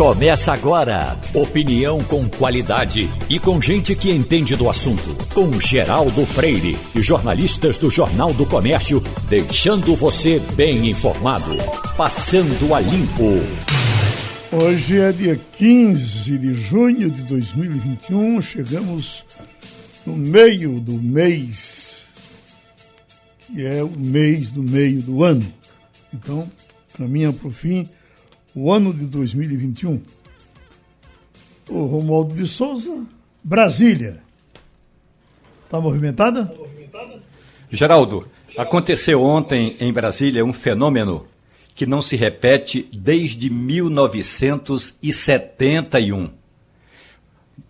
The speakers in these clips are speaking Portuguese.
Começa agora. Opinião com qualidade e com gente que entende do assunto. Com Geraldo Freire e jornalistas do Jornal do Comércio, deixando você bem informado. Passando a limpo. Hoje é dia 15 de junho de 2021. Chegamos no meio do mês, que é o mês do meio do ano. Então, caminha para o fim o ano de 2021. O Romualdo de Souza, Brasília. Está movimentada? Geraldo, aconteceu ontem em Brasília um fenômeno que não se repete desde 1971.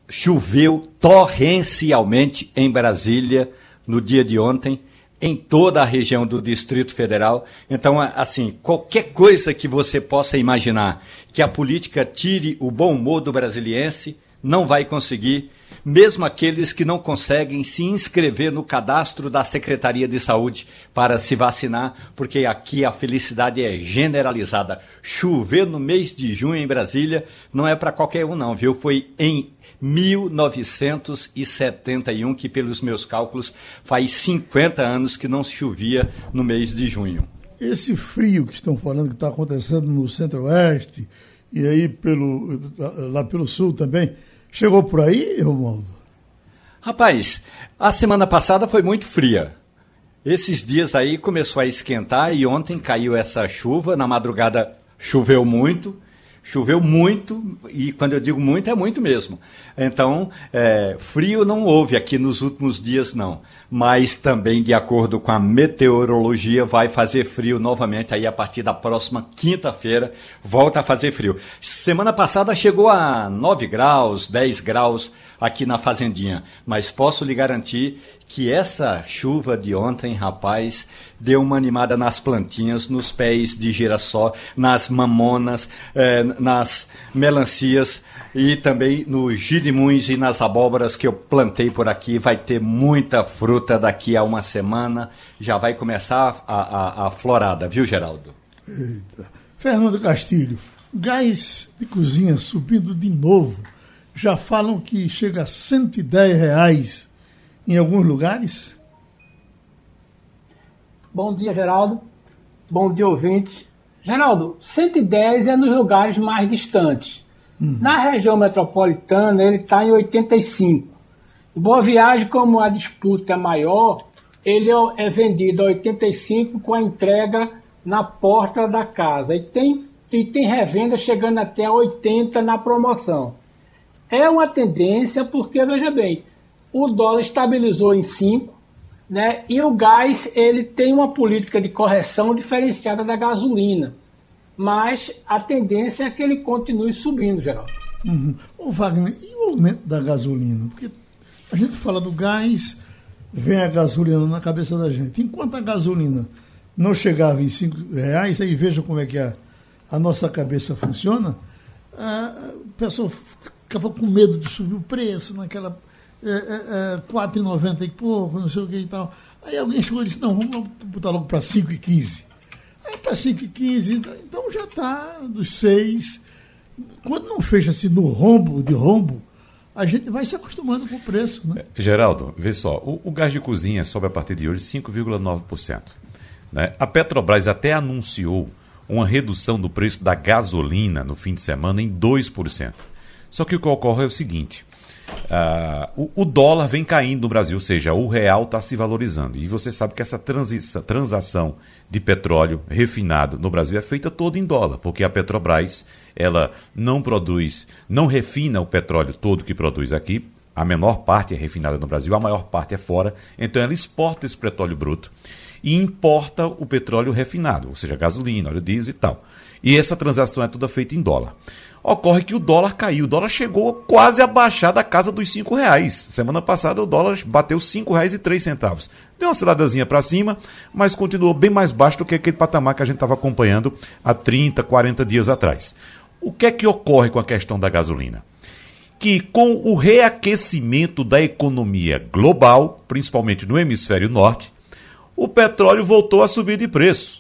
Choveu torrencialmente em Brasília no dia de ontem em toda a região do Distrito Federal. Então, assim, qualquer coisa que você possa imaginar que a política tire o bom humor do brasiliense, não vai conseguir, mesmo aqueles que não conseguem se inscrever no cadastro da Secretaria de Saúde para se vacinar, porque aqui a felicidade é generalizada. Chover no mês de junho em Brasília não é para qualquer um, não, viu? Foi em 1971, que pelos meus cálculos faz 50 anos que não chovia no mês de junho. Esse frio que estão falando que está acontecendo no centro-oeste e aí pelo, lá pelo sul também, chegou por aí, Romualdo? Rapaz, a semana passada foi muito fria. Esses dias aí começou a esquentar e ontem caiu essa chuva, na madrugada choveu muito Choveu muito, e quando eu digo muito, é muito mesmo. Então, é, frio não houve aqui nos últimos dias, não. Mas também, de acordo com a meteorologia, vai fazer frio novamente aí a partir da próxima quinta-feira. Volta a fazer frio. Semana passada chegou a 9 graus, 10 graus aqui na Fazendinha. Mas posso lhe garantir que essa chuva de ontem, rapaz, deu uma animada nas plantinhas, nos pés de girassol, nas mamonas, eh, nas melancias e também nos girimuns e nas abóboras que eu plantei por aqui. Vai ter muita fruta daqui a uma semana. Já vai começar a, a, a florada, viu, Geraldo? Eita. Fernando Castilho, gás de cozinha subindo de novo já falam que chega a 110 reais em alguns lugares? Bom dia, Geraldo. Bom dia, ouvintes. Geraldo, 110 é nos lugares mais distantes. Uhum. Na região metropolitana, ele está em 85. Boa Viagem, como a disputa é maior, ele é vendido a 85 com a entrega na porta da casa. E tem, e tem revenda chegando até a 80 na promoção. É uma tendência porque, veja bem, o dólar estabilizou em 5, né, e o gás ele tem uma política de correção diferenciada da gasolina. Mas a tendência é que ele continue subindo, Geraldo. Uhum. Ô Wagner, e o aumento da gasolina? Porque a gente fala do gás, vem a gasolina na cabeça da gente. Enquanto a gasolina não chegava em 5 reais, aí veja como é que a, a nossa cabeça funciona, a, o pessoal ficava com medo de subir o preço naquela é, é, é, 4,90 e pouco, não sei o que e tal. Aí alguém chegou e disse, não, vamos botar logo para 5,15. Aí para 5,15, então já está dos 6. Quando não fecha assim no rombo, de rombo, a gente vai se acostumando com o preço. Né? É, Geraldo, vê só, o, o gás de cozinha sobe a partir de hoje 5,9%. Né? A Petrobras até anunciou uma redução do preço da gasolina no fim de semana em 2%. Só que o que ocorre é o seguinte: uh, o, o, dólar vem caindo no Brasil, ou seja, o real está se valorizando. E você sabe que essa transação de petróleo refinado no Brasil é feita toda em dólar, porque a Petrobras ela não produz, não refina o petróleo todo que produz aqui. A menor parte é refinada no Brasil, a maior parte é fora. Então ela exporta esse petróleo bruto e importa o petróleo refinado, ou seja, gasolina, óleo diesel e tal. E essa transação é toda feita em dólar. Ocorre que o dólar caiu. O dólar chegou quase a baixar da casa dos cinco reais. Semana passada o dólar bateu cinco reais e três centavos. Deu uma ciladazinha para cima, mas continuou bem mais baixo do que aquele patamar que a gente estava acompanhando há 30, 40 dias atrás. O que é que ocorre com a questão da gasolina? Que com o reaquecimento da economia global, principalmente no hemisfério norte, o petróleo voltou a subir de preço.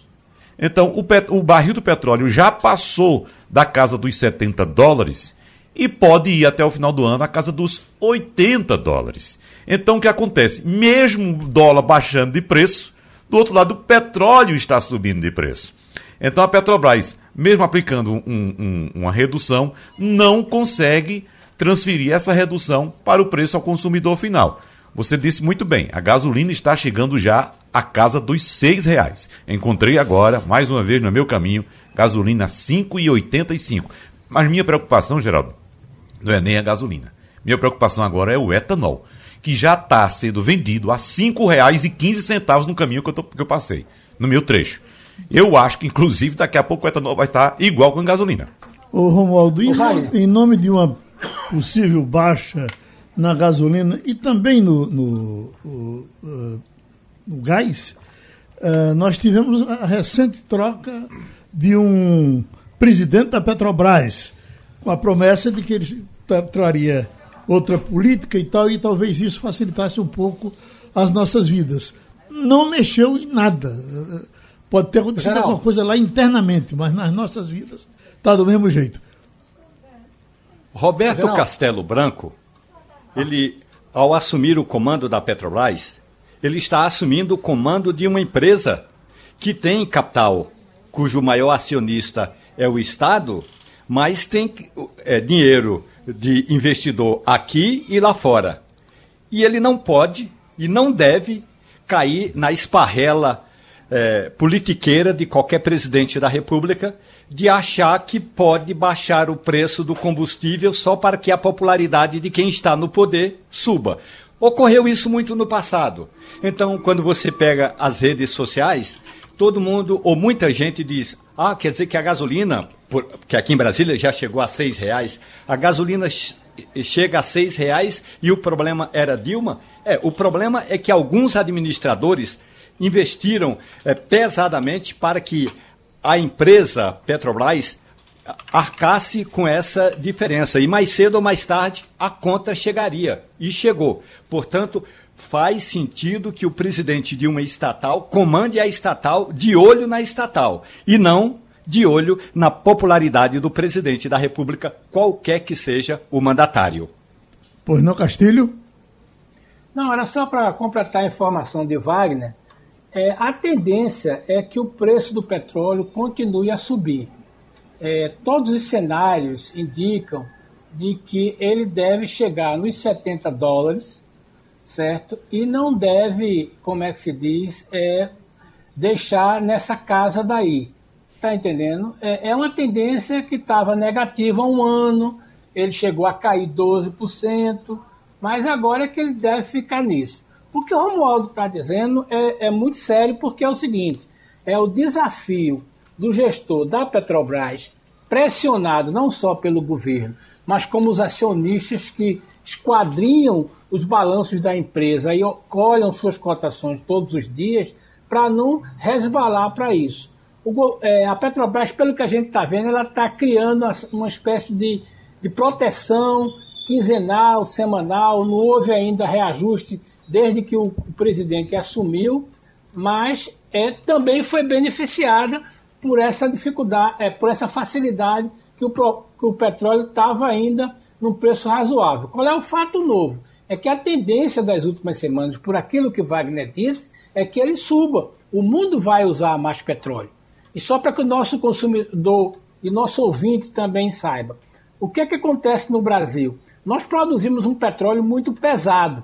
Então, o, pet, o barril do petróleo já passou da casa dos 70 dólares e pode ir até o final do ano à casa dos 80 dólares. Então, o que acontece? Mesmo o dólar baixando de preço, do outro lado, o petróleo está subindo de preço. Então, a Petrobras, mesmo aplicando um, um, uma redução, não consegue transferir essa redução para o preço ao consumidor final. Você disse muito bem, a gasolina está chegando já à casa dos seis reais. Encontrei agora, mais uma vez no meu caminho, gasolina 5,85. Mas minha preocupação, Geraldo, não é nem a gasolina. Minha preocupação agora é o etanol, que já está sendo vendido a R$ 5,15 no caminho que eu, tô, que eu passei, no meu trecho. Eu acho que, inclusive, daqui a pouco o etanol vai estar igual com a gasolina. Ô, Romualdo, em, em nome de uma possível baixa na gasolina e também no, no, no, uh, no gás, uh, nós tivemos a recente troca de um presidente da Petrobras, com a promessa de que ele traria outra política e tal, e talvez isso facilitasse um pouco as nossas vidas. Não mexeu em nada. Pode ter acontecido Geral. alguma coisa lá internamente, mas nas nossas vidas está do mesmo jeito. Roberto Geral. Castelo Branco, ele, ao assumir o comando da Petrobras, ele está assumindo o comando de uma empresa que tem capital, cujo maior acionista é o Estado, mas tem é, dinheiro de investidor aqui e lá fora. E ele não pode e não deve cair na esparrela é, politiqueira de qualquer presidente da República de achar que pode baixar o preço do combustível só para que a popularidade de quem está no poder suba. Ocorreu isso muito no passado. Então, quando você pega as redes sociais, todo mundo ou muita gente diz: ah, quer dizer que a gasolina, por, que aqui em Brasília já chegou a seis reais, a gasolina chega a seis reais e o problema era Dilma? É, o problema é que alguns administradores investiram é, pesadamente para que a empresa Petrobras arcasse com essa diferença. E mais cedo ou mais tarde a conta chegaria. E chegou. Portanto, faz sentido que o presidente de uma estatal comande a estatal de olho na estatal e não de olho na popularidade do presidente da República, qualquer que seja o mandatário. Pois não, Castilho? Não, era só para completar a informação de Wagner. É, a tendência é que o preço do petróleo continue a subir. É, todos os cenários indicam de que ele deve chegar nos 70 dólares, certo? E não deve, como é que se diz, é, deixar nessa casa daí. Tá entendendo? É, é uma tendência que estava negativa há um ano, ele chegou a cair 12%, mas agora é que ele deve ficar nisso. O que o Romualdo está dizendo é, é muito sério, porque é o seguinte: é o desafio do gestor da Petrobras, pressionado não só pelo governo, mas como os acionistas que esquadrinham os balanços da empresa e olham suas cotações todos os dias, para não resvalar para isso. O, é, a Petrobras, pelo que a gente está vendo, ela está criando uma espécie de, de proteção quinzenal, semanal, não houve ainda reajuste desde que o presidente assumiu, mas é, também foi beneficiada por essa dificuldade, é, por essa facilidade que o, que o petróleo estava ainda num preço razoável. Qual é o fato novo? É que a tendência das últimas semanas, por aquilo que Wagner disse, é que ele suba. O mundo vai usar mais petróleo. E só para que o nosso consumidor e nosso ouvinte também saiba, o que, é que acontece no Brasil? Nós produzimos um petróleo muito pesado.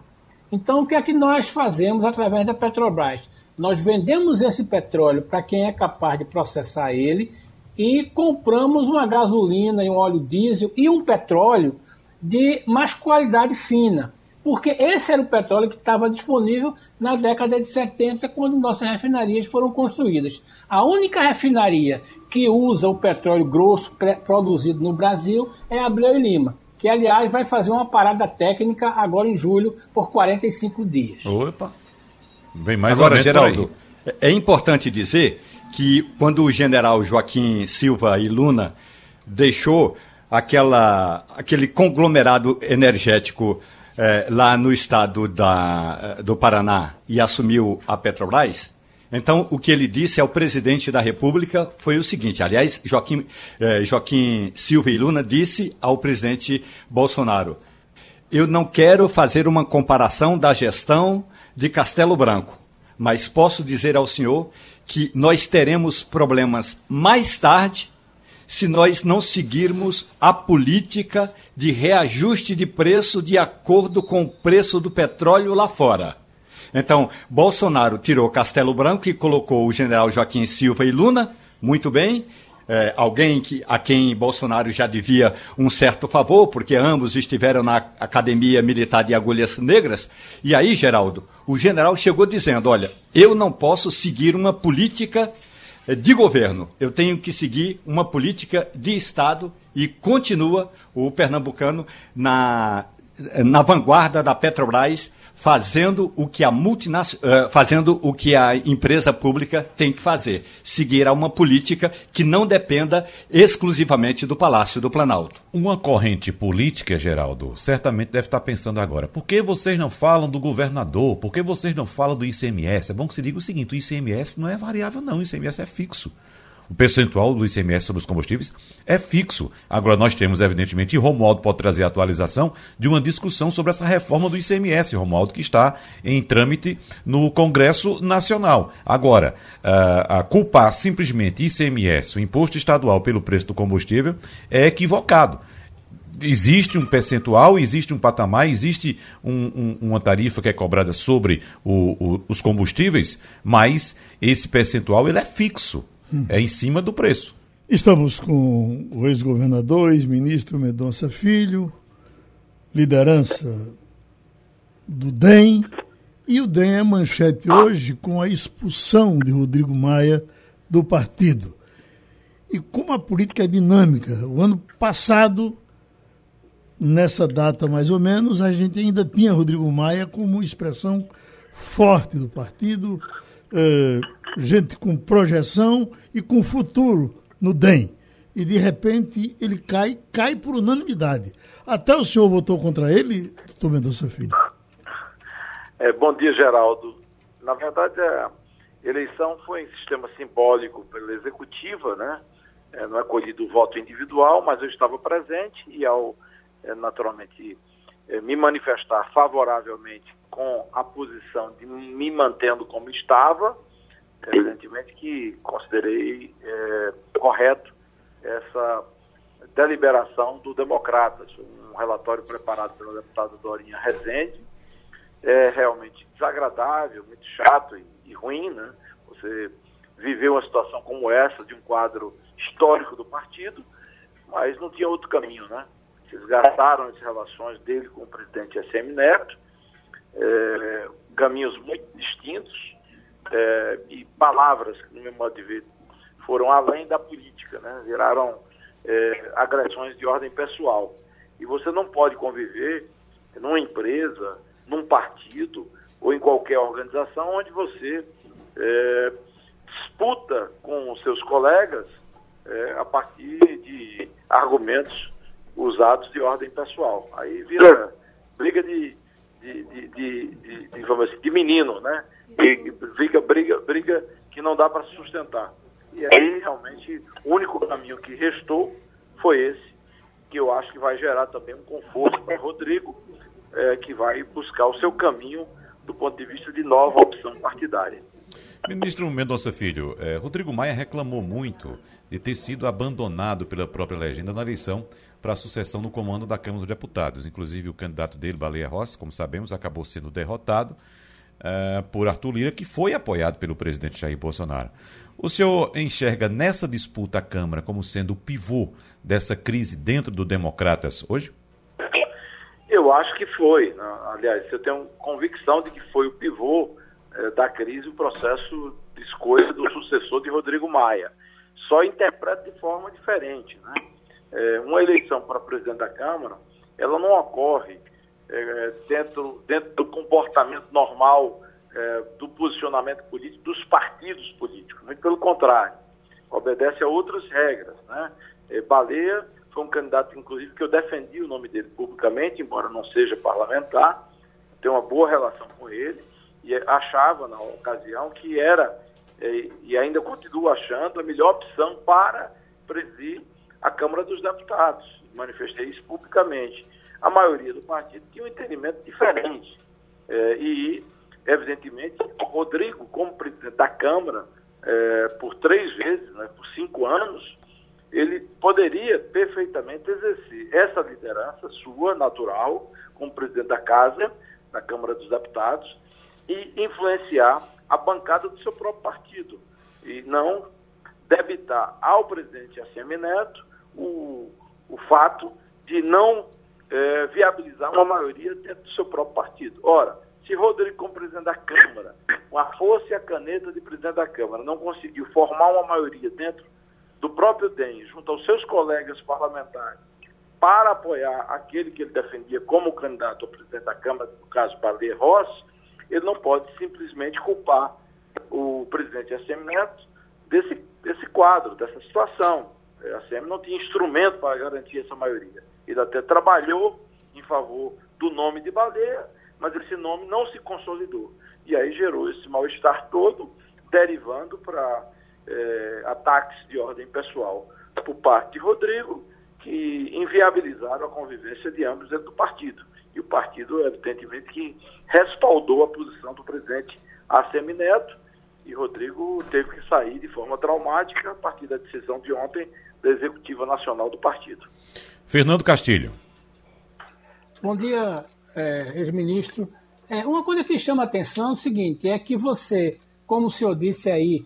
Então, o que é que nós fazemos através da Petrobras? Nós vendemos esse petróleo para quem é capaz de processar ele e compramos uma gasolina e um óleo diesel e um petróleo de mais qualidade fina. Porque esse era o petróleo que estava disponível na década de 70, quando nossas refinarias foram construídas. A única refinaria que usa o petróleo grosso produzido no Brasil é a Abreu e Lima que aliás vai fazer uma parada técnica agora em julho por 45 dias. Opa! Vem mais agora, Geraldo, é importante dizer que quando o general Joaquim Silva e Luna deixou aquela, aquele conglomerado energético eh, lá no estado da, do Paraná e assumiu a Petrobras, Então, o que ele disse ao presidente da República foi o seguinte: aliás, Joaquim, eh, Joaquim Silva e Luna disse ao presidente Bolsonaro: eu não quero fazer uma comparação da gestão de Castelo Branco, mas posso dizer ao senhor que nós teremos problemas mais tarde se nós não seguirmos a política de reajuste de preço de acordo com o preço do petróleo lá fora. Então, Bolsonaro tirou Castelo Branco e colocou o general Joaquim Silva e Luna, muito bem, é, alguém que, a quem Bolsonaro já devia um certo favor, porque ambos estiveram na Academia Militar de Agulhas Negras. E aí, Geraldo, o general chegou dizendo: olha, eu não posso seguir uma política é, de governo, eu tenho que seguir uma política de Estado e continua o pernambucano na, na vanguarda da Petrobras fazendo o que a multinacional, uh, fazendo o que a empresa pública tem que fazer, seguir a uma política que não dependa exclusivamente do Palácio do Planalto. Uma corrente política, Geraldo, certamente deve estar pensando agora: por que vocês não falam do governador? Por que vocês não falam do ICMS? É bom que se diga o seguinte: o ICMS não é variável, não, o ICMS é fixo o percentual do ICMS sobre os combustíveis é fixo. Agora, nós temos, evidentemente, e Romualdo pode trazer a atualização de uma discussão sobre essa reforma do ICMS, Romualdo, que está em trâmite no Congresso Nacional. Agora, uh, culpar simplesmente ICMS, o imposto estadual, pelo preço do combustível, é equivocado existe um percentual, existe um patamar, existe um, um, uma tarifa que é cobrada sobre o, o, os combustíveis, mas esse percentual ele é fixo. É em cima do preço. Estamos com o ex-governador, ex-ministro Medonça Filho, liderança do DEM, e o DEM é manchete hoje com a expulsão de Rodrigo Maia do partido. E como a política é dinâmica, o ano passado, nessa data mais ou menos, a gente ainda tinha Rodrigo Maia como expressão forte do partido, eh, gente com projeção e com futuro no DEM. E de repente ele cai, cai por unanimidade. Até o senhor votou contra ele, doutor Mendonça Filho. É, bom dia, Geraldo. Na verdade, a eleição foi em sistema simbólico pela executiva, né? É, não é colhido o voto individual, mas eu estava presente e ao, é, naturalmente, é, me manifestar favoravelmente com a posição de me mantendo como estava, evidentemente que considerei é, correto essa deliberação do Democratas, um relatório preparado pela deputada Dorinha Rezende, é realmente desagradável, muito chato e, e ruim, né? Você viveu uma situação como essa, de um quadro histórico do partido, mas não tinha outro caminho, né? Eles gastaram as relações dele com o presidente SM Neto, é, caminhos muito distintos, é, e palavras, no meu modo de ver, foram além da política, né? viraram é, agressões de ordem pessoal. E você não pode conviver numa empresa, num partido ou em qualquer organização onde você é, disputa com os seus colegas é, a partir de argumentos usados de ordem pessoal. Aí vira briga de, de, de, de, de, de dizer, de menino, né? E fica briga, briga que não dá para sustentar. E aí, realmente, o único caminho que restou foi esse, que eu acho que vai gerar também um conforto para Rodrigo, é, que vai buscar o seu caminho do ponto de vista de nova opção partidária. Ministro Mendonça Filho, eh, Rodrigo Maia reclamou muito de ter sido abandonado pela própria legenda na eleição para a sucessão no comando da Câmara dos Deputados. Inclusive, o candidato dele, Baleia Rossi, como sabemos, acabou sendo derrotado uh, por Arthur Lira, que foi apoiado pelo presidente Jair Bolsonaro. O senhor enxerga nessa disputa à Câmara como sendo o pivô dessa crise dentro do Democratas hoje? Eu acho que foi. Né? Aliás, eu tenho convicção de que foi o pivô eh, da crise o processo de escolha do sucessor de Rodrigo Maia. Só interpreta de forma diferente. Né? Eh, uma eleição para presidente da Câmara, ela não ocorre é, dentro, dentro do comportamento normal é, do posicionamento político dos partidos políticos. Muito pelo contrário, obedece a outras regras. Né? É, Baleia foi um candidato, inclusive, que eu defendi o nome dele publicamente, embora não seja parlamentar, tenho uma boa relação com ele e achava, na ocasião, que era e, e ainda continuo achando a melhor opção para presidir a Câmara dos Deputados. Manifestei isso publicamente. A maioria do partido tinha um entendimento diferente. É, e, evidentemente, Rodrigo, como presidente da Câmara, é, por três vezes, né, por cinco anos, ele poderia perfeitamente exercer essa liderança sua, natural, como presidente da Casa, da Câmara dos Deputados, e influenciar a bancada do seu próprio partido. E não debitar ao presidente ACM Neto o, o fato de não é, viabilizar uma maioria dentro do seu próprio partido. Ora, se Rodrigo, como presidente da Câmara, com a força e a caneta de presidente da Câmara, não conseguiu formar uma maioria dentro do próprio DEM, junto aos seus colegas parlamentares, para apoiar aquele que ele defendia como candidato ao presidente da Câmara, no caso Baleia Rossi, ele não pode simplesmente culpar o presidente ACM Neto desse, desse quadro, dessa situação. A ACM não tinha instrumento para garantir essa maioria. Ele até trabalhou em favor do nome de Baleia, mas esse nome não se consolidou. E aí gerou esse mal-estar todo, derivando para é, ataques de ordem pessoal por parte de Rodrigo, que inviabilizaram a convivência de ambos dentro do partido. E o partido, evidentemente, que respaldou a posição do presidente ACM Neto, e Rodrigo teve que sair de forma traumática a partir da decisão de ontem da Executiva Nacional do partido. Fernando Castilho. Bom dia, é, ex-ministro. É, uma coisa que chama a atenção é o seguinte, é que você, como o senhor disse aí,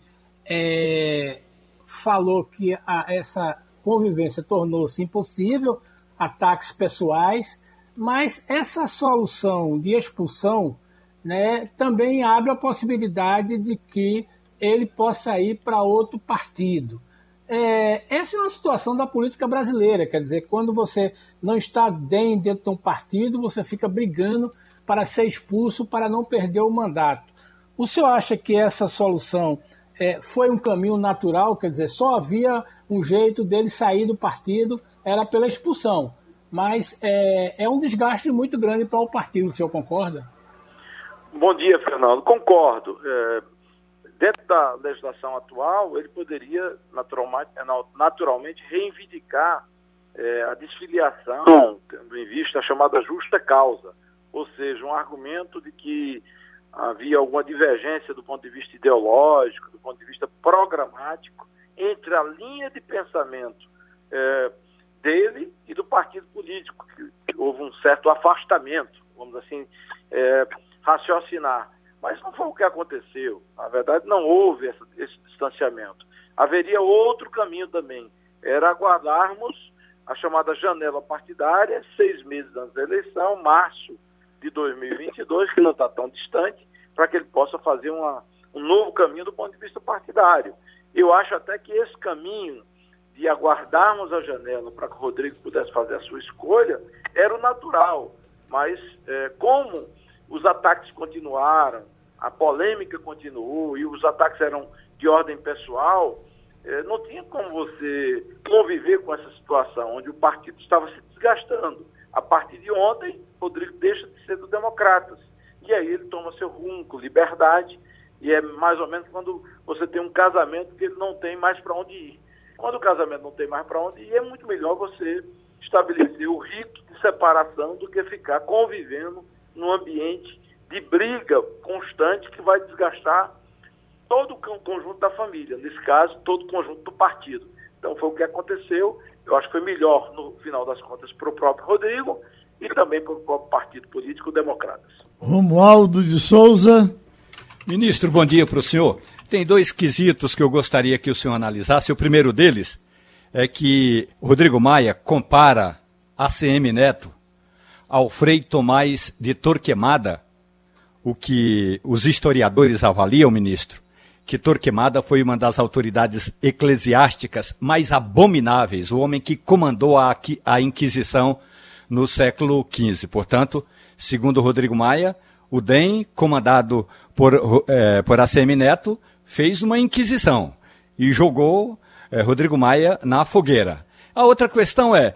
é, falou que a, essa convivência tornou-se impossível, ataques pessoais, mas essa solução de expulsão né, também abre a possibilidade de que ele possa ir para outro partido. É, essa é uma situação da política brasileira, quer dizer, quando você não está bem dentro de um partido, você fica brigando para ser expulso para não perder o mandato. O senhor acha que essa solução é, foi um caminho natural, quer dizer, só havia um jeito dele sair do partido, era pela expulsão. Mas é, é um desgaste muito grande para o partido, o senhor concorda? Bom dia, Fernando. Concordo. É, dentro da legislação atual, ele poderia naturalmente, é, naturalmente reivindicar é, a desfiliação, tendo em vista a chamada justa causa, ou seja, um argumento de que havia alguma divergência do ponto de vista ideológico, do ponto de vista programático, entre a linha de pensamento é, dele e do partido político, que, que, houve um certo afastamento, vamos assim é, raciocinar. Mas não foi o que aconteceu. Na verdade, não houve essa, esse distanciamento. Haveria outro caminho também. Era aguardarmos a chamada janela partidária, seis meses antes da eleição, março de 2022, que não está tão distante, para que ele possa fazer uma, um novo caminho do ponto de vista partidário. Eu acho até que esse caminho de aguardarmos a janela para que o Rodrigo pudesse fazer a sua escolha era o natural. Mas é, como os ataques continuaram, a polêmica continuou e os ataques eram de ordem pessoal, é, não tinha como você conviver com essa situação, onde o partido estava se desgastando. A partir de ontem, Rodrigo deixa de ser do Democratas. E aí ele toma seu rumo com liberdade, e é mais ou menos quando você tem um casamento que ele não tem mais para onde ir. Quando o casamento não tem mais para onde ir, é muito melhor você estabelecer o rito de separação do que ficar convivendo num ambiente de briga constante que vai desgastar todo o conjunto da família, nesse caso, todo o conjunto do partido. Então foi o que aconteceu. Eu acho que foi melhor, no final das contas, para o próprio Rodrigo e também para o próprio Partido Político Democratas. Romualdo de Souza. Ministro, bom dia para o senhor. Tem dois quesitos que eu gostaria que o senhor analisasse. O primeiro deles é que Rodrigo Maia compara ACM Neto ao Frei Tomás de Torquemada, o que os historiadores avaliam, ministro, que Torquemada foi uma das autoridades eclesiásticas mais abomináveis, o homem que comandou a, a Inquisição no século XV. Portanto, segundo Rodrigo Maia, o DEM, comandado por, eh, por ACM Neto, fez uma Inquisição e jogou eh, Rodrigo Maia na fogueira. A outra questão é,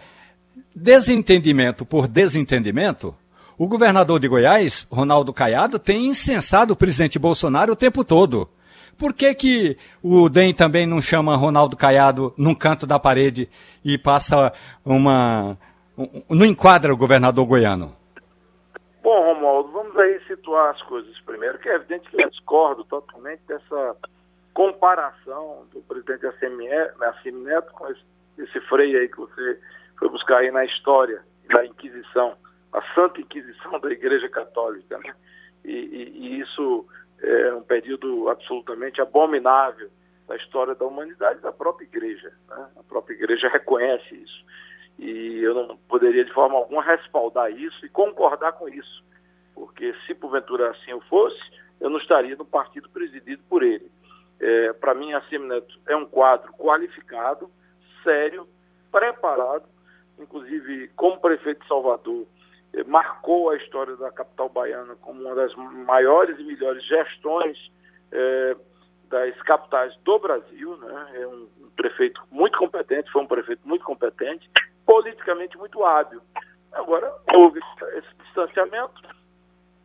desentendimento por desentendimento, o governador de Goiás, Ronaldo Caiado, tem incensado o presidente Bolsonaro o tempo todo. Por que, que o DEM também não chama Ronaldo Caiado num canto da parede e passa uma. Um, não enquadra o governador goiano? Bom, Romualdo, vamos aí situar as coisas primeiro, que é evidente que eu discordo totalmente dessa comparação do presidente Assemi Neto com esse, esse freio aí que você foi buscar aí na história da Inquisição, a Santa Inquisição da Igreja Católica, né? E, e, e, isso é um período absolutamente abominável da história da humanidade da própria Igreja. Né? A própria Igreja reconhece isso. E eu não poderia de forma alguma respaldar isso e concordar com isso, porque se porventura assim eu fosse, eu não estaria no partido presidido por ele. É, Para mim, a Semineto é um quadro qualificado, sério, preparado inclusive como prefeito de Salvador, eh, marcou a história da capital baiana como uma das maiores e melhores gestões eh, das capitais do Brasil. Né? É um, um, prefeito muito competente, foi um prefeito muito competente, politicamente muito hábil. Agora, houve esse distanciamento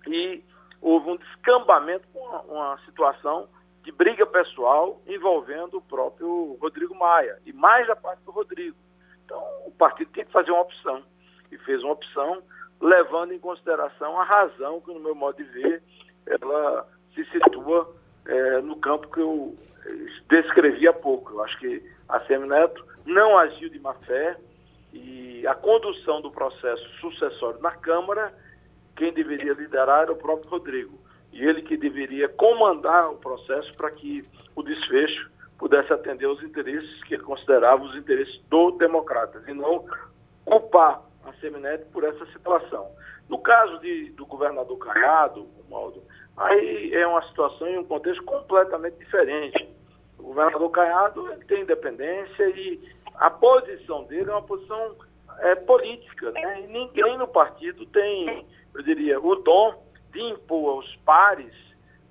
e houve um descambamento com uma, uma situação de briga pessoal envolvendo o próprio Rodrigo Maia, e mais da parte do Rodrigo. Então, o partido tem que fazer uma opção. E fez uma opção levando em consideração a razão que, no meu modo de ver, ela se situa é, no campo que eu descrevi há pouco. Eu acho que a Semineto não agiu de má fé e a condução do processo sucessório na Câmara, quem deveria liderar era o próprio Rodrigo. E ele que deveria comandar o processo para que o desfecho pudesse atender os interesses que considerava os interesses do democratas e não culpar a Semineto por essa situação. No caso de, do governador Caiado, Maldo, aí é uma situação em um contexto completamente diferente. O governador Caiado tem independência e a posição dele é uma posição é, política. Né? E ninguém no partido tem, eu diria, o dom de impor aos pares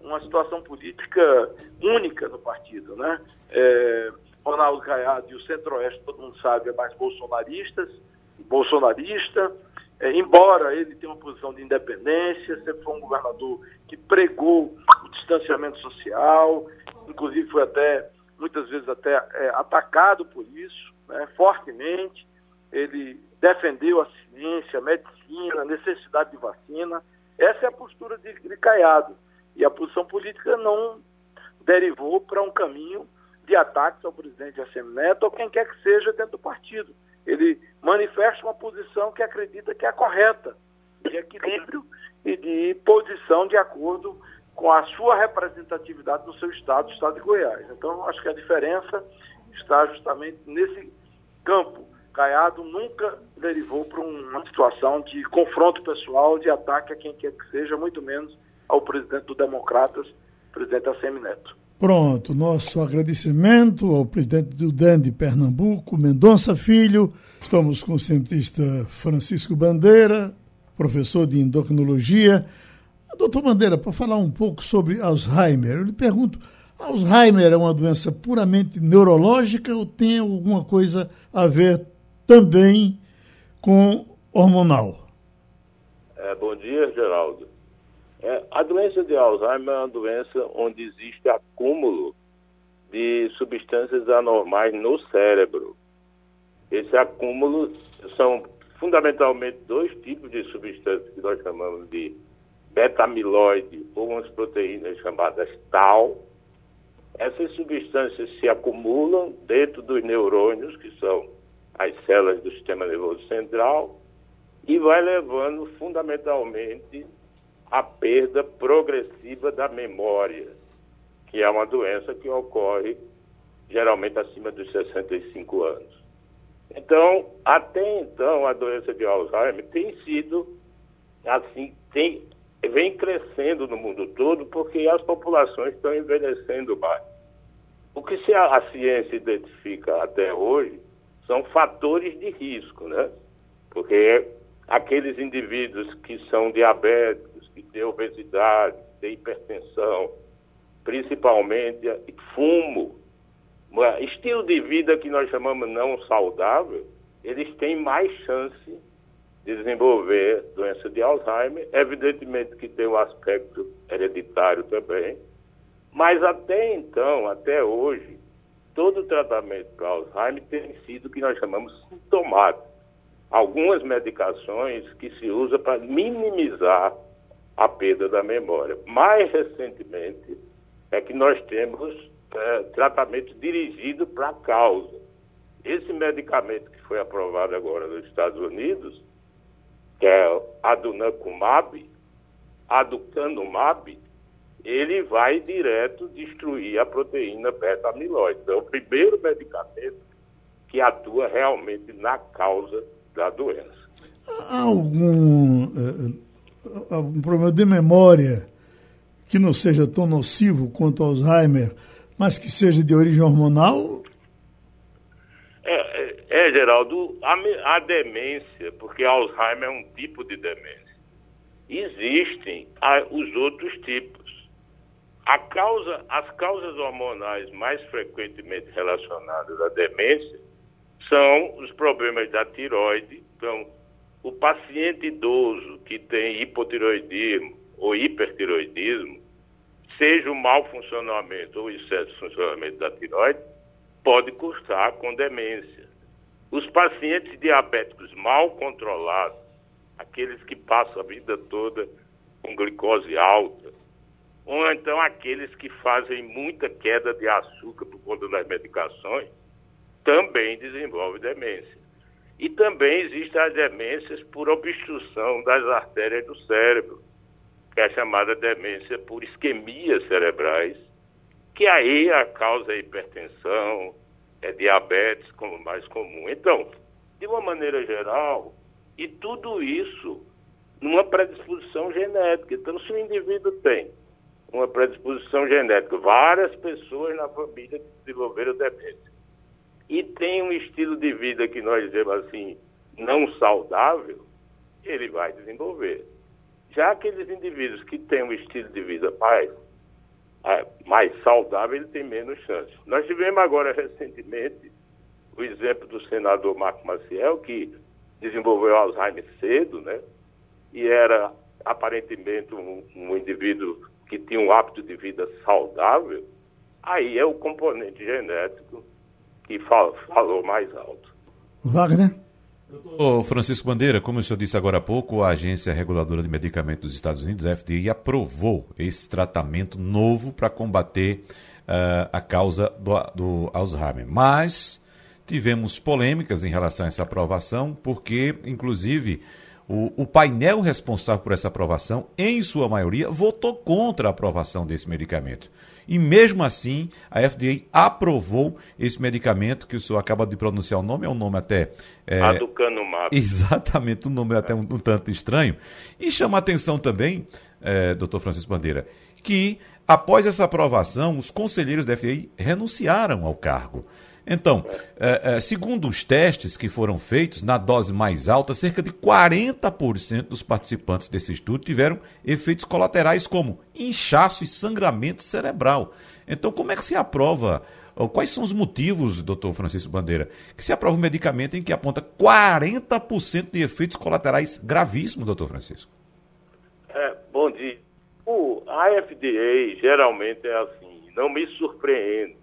uma situação política única no partido, né? É, Ronaldo Caiado e o Centro-Oeste, todo mundo sabe, é mais bolsonaristas, bolsonarista, é, embora ele tenha uma posição de independência, sempre foi um governador que pregou o distanciamento social, inclusive foi até, muitas vezes até é, atacado por isso, né, fortemente, ele defendeu a ciência, a medicina, a necessidade de vacina, essa é a postura de, de Caiado. E a posição política não derivou para um caminho de ataques ao presidente Assemi Neto ou quem quer que seja dentro do partido. Ele manifesta uma posição que acredita que é correta, de equilíbrio e de posição de acordo com a sua representatividade no seu estado, o estado de Goiás. Então, acho que a diferença está justamente nesse campo. Caiado nunca derivou para uma situação de confronto pessoal, de ataque a quem quer que seja, muito menos ao presidente do Democratas, presidente Assemi Neto. Pronto, nosso agradecimento ao presidente do DEN de Pernambuco, Mendonça Filho. Estamos com o cientista Francisco Bandeira, professor de endocrinologia. Doutor Bandeira, para falar um pouco sobre Alzheimer, eu lhe pergunto: Alzheimer é uma doença puramente neurológica ou tem alguma coisa a ver também com hormonal? É, bom dia, Geraldo. A doença de Alzheimer é uma doença onde existe acúmulo de substâncias anormais no cérebro. Esse acúmulo são fundamentalmente dois tipos de substâncias que nós chamamos de beta-amiloide ou umas proteínas chamadas tau. Essas substâncias se acumulam dentro dos neurônios, que são as células do sistema nervoso central, e vai levando fundamentalmente a perda progressiva da memória, que é uma doença que ocorre geralmente acima dos 65 anos. Então, até então, a doença de Alzheimer tem sido assim, tem, vem crescendo no mundo todo porque as populações estão envelhecendo mais. O que se a, a ciência identifica até hoje são fatores de risco, né? Porque aqueles indivíduos que são diabéticos, que tem obesidade, tem hipertensão, principalmente fumo, estilo de vida que nós chamamos não saudável, eles têm mais chance de desenvolver doença de Alzheimer. Evidentemente que tem um aspecto hereditário também, Mas até então, até hoje, todo o tratamento para Alzheimer tem sido o que nós chamamos sintomático. Algumas medicações que se usam para minimizar a perda da memória. Mais recentemente, é que nós temos é, tratamento dirigido para a causa. Esse medicamento que foi aprovado agora nos Estados Unidos, que é aducanumab, aducanumab, ele vai direto destruir a proteína beta-amiloide. Então, é o primeiro medicamento que atua realmente na causa da doença. Há algum, uh, algum problema de memória que não seja tão nocivo quanto Alzheimer, mas que seja de origem hormonal? É, é, é Geraldo, a, a demência, porque Alzheimer é um tipo de demência. Existem a, os outros tipos. A causa, as causas hormonais mais frequentemente relacionadas à demência são os problemas da tiroide. Então, o paciente idoso que tem hipotiroidismo ou hipertiroidismo, seja o mau funcionamento ou excesso de funcionamento da tiroide, pode cursar com demência. Os pacientes diabéticos mal controlados, aqueles que passam a vida toda com glicose alta, ou então aqueles que fazem muita queda de açúcar por conta das medicações, também desenvolvem demência. E também existem as demências por obstrução das artérias do cérebro, que é a chamada demência por isquemias cerebrais, que aí a causa é hipertensão, é diabetes como mais comum. Então, de uma maneira geral, e tudo isso numa predisposição genética. Então, se o indivíduo tem uma predisposição genética. Várias pessoas na família desenvolveram demência. E tem um estilo de vida que nós dizemos assim, não saudável, ele vai desenvolver. Já aqueles indivíduos que têm um estilo de vida mais, é, mais saudável, ele tem menos chance. Nós tivemos agora recentemente o exemplo do senador Marco Maciel, que desenvolveu Alzheimer cedo, né? E era aparentemente um, um indivíduo que tinha um hábito de vida saudável, aí é o componente genético que fala, falou mais alto. Wagner? Doutor Francisco Bandeira, como o senhor disse agora há pouco, a Agência Reguladora de Medicamentos dos Estados Unidos, a FDA, aprovou esse tratamento novo para combater uh, a causa do, do Alzheimer. Mas tivemos polêmicas em relação a essa aprovação, porque, inclusive, o, o, painel responsável por essa aprovação, em sua maioria, votou contra a aprovação desse medicamento. E mesmo assim, a FDA aprovou esse medicamento, que o senhor acaba de pronunciar o nome, é um nome até. É, Aducanumab. Exatamente, um nome até um, um tanto estranho. E chama a atenção também, é, doutor Francisco Bandeira, que após essa aprovação, os conselheiros da FDA renunciaram ao cargo. Então, é, é, segundo os testes que foram feitos, na dose mais alta, cerca de 40% dos participantes desse estudo tiveram efeitos colaterais como inchaço e sangramento cerebral. Então, como é que se aprova? Quais são os motivos, doutor Francisco Bandeira, que se aprova um medicamento em que aponta 40% de efeitos colaterais gravíssimos, doutor Francisco? É, bom dia. O, a FDA geralmente é assim, não me surpreende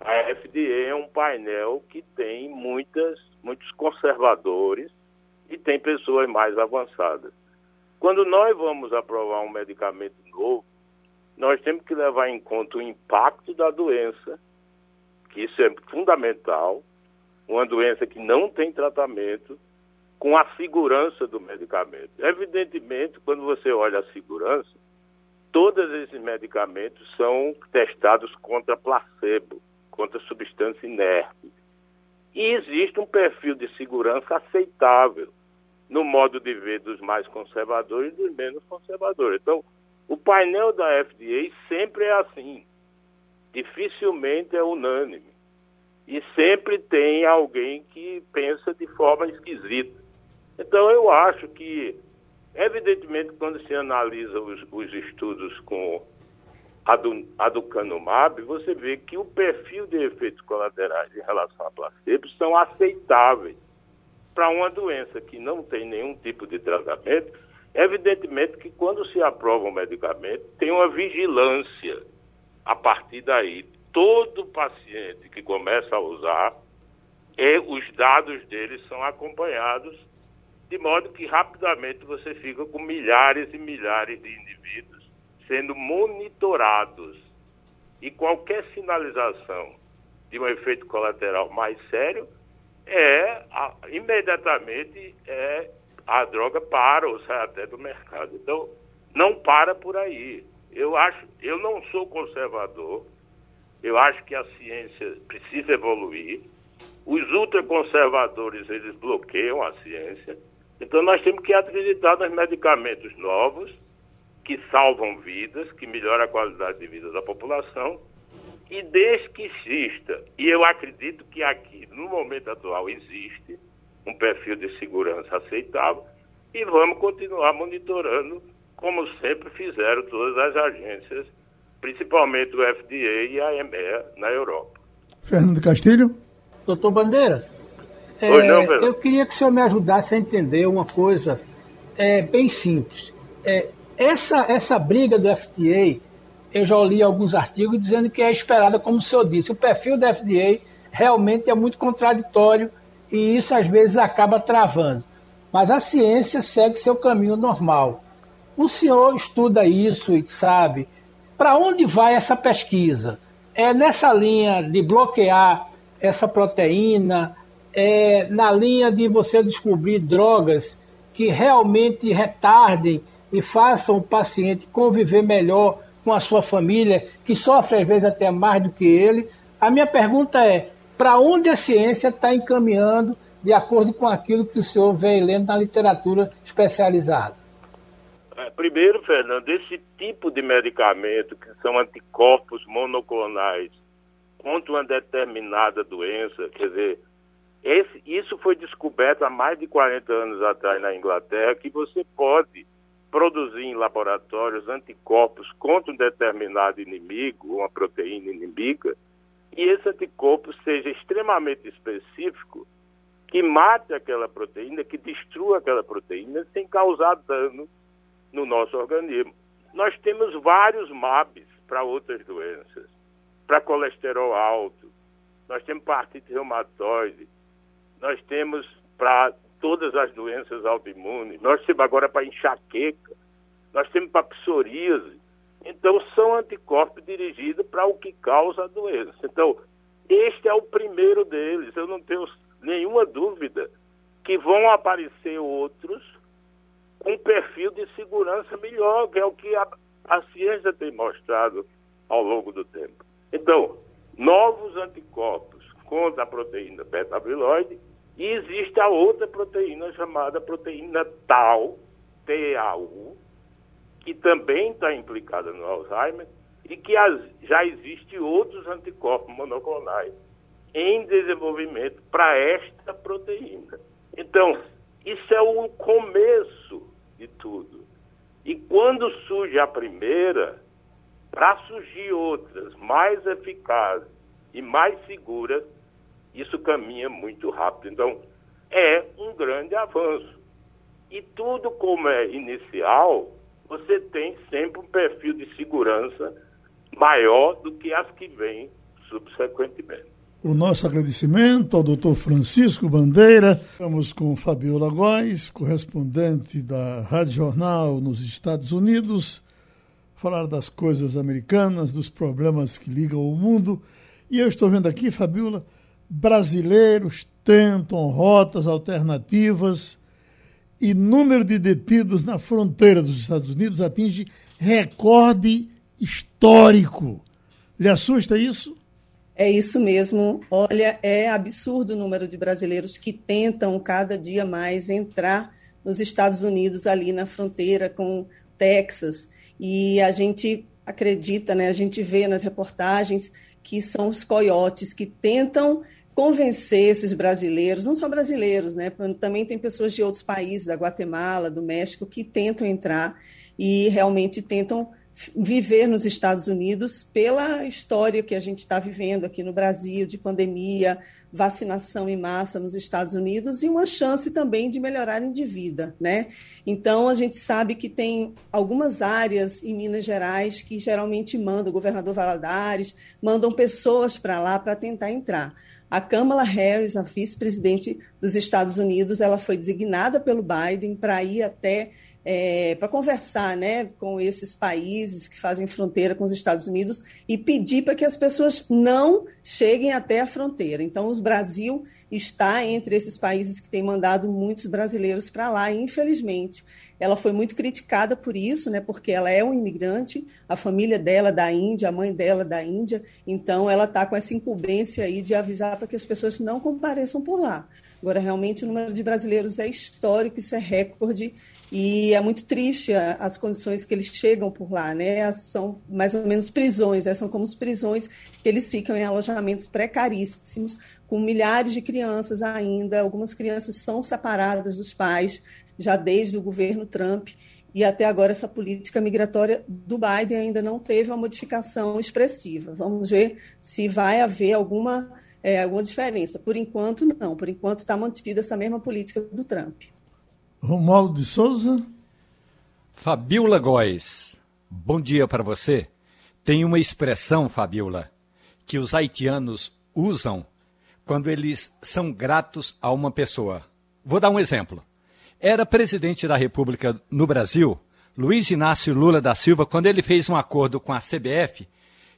a FDA é um painel que tem muitas, muitos conservadores e tem pessoas mais avançadas. Quando nós vamos aprovar um medicamento novo, nós temos que levar em conta o impacto da doença, que isso é fundamental, uma doença que não tem tratamento, com a segurança do medicamento. Evidentemente, quando você olha a segurança, todos esses medicamentos são testados contra placebo contra substância inerte. E existe um perfil de segurança aceitável no modo de ver dos mais conservadores e dos menos conservadores. Então, o painel da FDA sempre é assim. Dificilmente é unânime. E sempre tem alguém que pensa de forma esquisita. Então, eu acho que, evidentemente, quando se analisa os, os estudos com aducanumab, você vê que o perfil de efeitos colaterais em relação a placebo são aceitáveis. Para uma doença que não tem nenhum tipo de tratamento, evidentemente que quando se aprova um medicamento, tem uma vigilância a partir daí, todo paciente que começa a usar, e os dados dele são acompanhados, de modo que rapidamente você fica com milhares e milhares de indivíduos sendo monitorados. E qualquer sinalização de um efeito colateral mais sério é a, imediatamente é a droga para ou sai até do mercado. Então, não para por aí. Eu acho, eu não sou conservador. Eu acho que a ciência precisa evoluir. Os ultraconservadores, eles bloqueiam a ciência. Então nós temos que acreditar nos medicamentos novos que salvam vidas, que melhoram a qualidade de vida da população e desde que exista, e eu acredito que aqui, no momento atual, existe um perfil de segurança aceitável, e vamos continuar monitorando, como sempre fizeram todas as agências, principalmente o FDA e a EMEA na Europa. Fernando Castilho? Doutor Bandeira, é, não, eu queria que o senhor me ajudasse a entender uma coisa é, bem simples. É, essa, essa briga do FDA eu já li alguns artigos dizendo que é esperada, como o senhor disse. O perfil da FDA realmente é muito contraditório e isso às vezes acaba travando. Mas a ciência segue seu caminho normal. O senhor estuda isso e sabe para onde vai essa pesquisa? É nessa linha de bloquear essa proteína, é na linha de você descobrir drogas que realmente retardem e façam o paciente conviver melhor com a sua família, que sofre às vezes até mais do que ele. A minha pergunta é: para onde a ciência está encaminhando de acordo com aquilo que o senhor vem lendo na literatura especializada? É, primeiro, Fernando, esse tipo de medicamento, que são anticorpos monoclonais contra uma determinada doença, quer dizer, esse, isso foi descoberto há mais de 40 anos atrás na Inglaterra, que você pode produzir em laboratórios anticorpos contra um determinado inimigo, uma proteína inimiga, e esse anticorpo seja extremamente específico, que mate aquela proteína, que destrua aquela proteína sem causar dano no nosso organismo. Nós temos vários MABs para outras doenças, para colesterol alto, nós temos partite reumatoide, nós temos para todas as doenças autoimunes, nós temos agora para enxaqueca, nós temos para psoríase. Então, são anticorpos dirigidos para o que causa a doença. Então, este é o primeiro deles. Eu não tenho nenhuma dúvida que vão aparecer outros com perfil de segurança melhor, que é o que a, a ciência tem mostrado ao longo do tempo. Então, novos anticorpos contra a proteína beta-amiloide e existe a outra proteína chamada proteína Tau, TAU, que também está implicada no Alzheimer e que as, já existe outros anticorpos monoclonais em desenvolvimento para esta proteína. Então, isso é o começo de tudo. E quando surge a primeira, para surgir outras mais eficazes e mais seguras, isso caminha muito rápido. Então, é um grande avanço. E tudo como é inicial, você tem sempre um perfil de segurança maior do que as que vêm subsequentemente. O nosso agradecimento ao doutor Francisco Bandeira. Estamos com Fabiola Góes, correspondente da Rádio Jornal nos Estados Unidos, falar das coisas americanas, dos problemas que ligam o mundo. E eu estou vendo aqui, Fabiola, brasileiros tentam rotas alternativas e número de detidos na fronteira dos Estados Unidos atinge recorde histórico. Lhe assusta isso? É isso mesmo. Olha, é absurdo o número de brasileiros que tentam cada dia mais entrar nos Estados Unidos, ali na fronteira com Texas. E a gente acredita, né, a gente vê nas reportagens que são os coiotes que tentam convencer esses brasileiros, não só brasileiros, né? Também tem pessoas de outros países, da Guatemala, do México, que tentam entrar e realmente tentam viver nos Estados Unidos pela história que a gente está vivendo aqui no Brasil, de pandemia, vacinação em massa nos Estados Unidos e uma chance também de melhorarem de vida, né? Então a gente sabe que tem algumas áreas em Minas Gerais que geralmente mandam, o governador Valadares, mandam pessoas para lá para tentar entrar. A Kamala Harris, a vice-presidente dos Estados Unidos, ela foi designada pelo Biden para ir até é, para conversar né, com esses países que fazem fronteira com os Estados Unidos e pedir para que as pessoas não cheguem até a fronteira. Então, o Brasil está entre esses países que têm mandado muitos brasileiros para lá, infelizmente. Ela foi muito criticada por isso, né, porque ela é um imigrante, a família dela da Índia, a mãe dela da Índia, então ela está com essa incumbência aí de avisar para que as pessoas não compareçam por lá. Agora, realmente, o número de brasileiros é histórico, isso é recorde, e é muito triste as condições que eles chegam por lá, né? São mais ou menos prisões, né? são como as prisões que eles ficam em alojamentos precaríssimos, com milhares de crianças ainda. Algumas crianças são separadas dos pais já desde o governo Trump. E até agora essa política migratória do Biden ainda não teve uma modificação expressiva. Vamos ver se vai haver alguma, é, alguma diferença. Por enquanto, não. Por enquanto está mantida essa mesma política do Trump. Romualdo de Souza. Fabiola Góes, bom dia para você. Tem uma expressão, Fabiola, que os haitianos usam quando eles são gratos a uma pessoa. Vou dar um exemplo. Era presidente da República no Brasil, Luiz Inácio Lula da Silva, quando ele fez um acordo com a CBF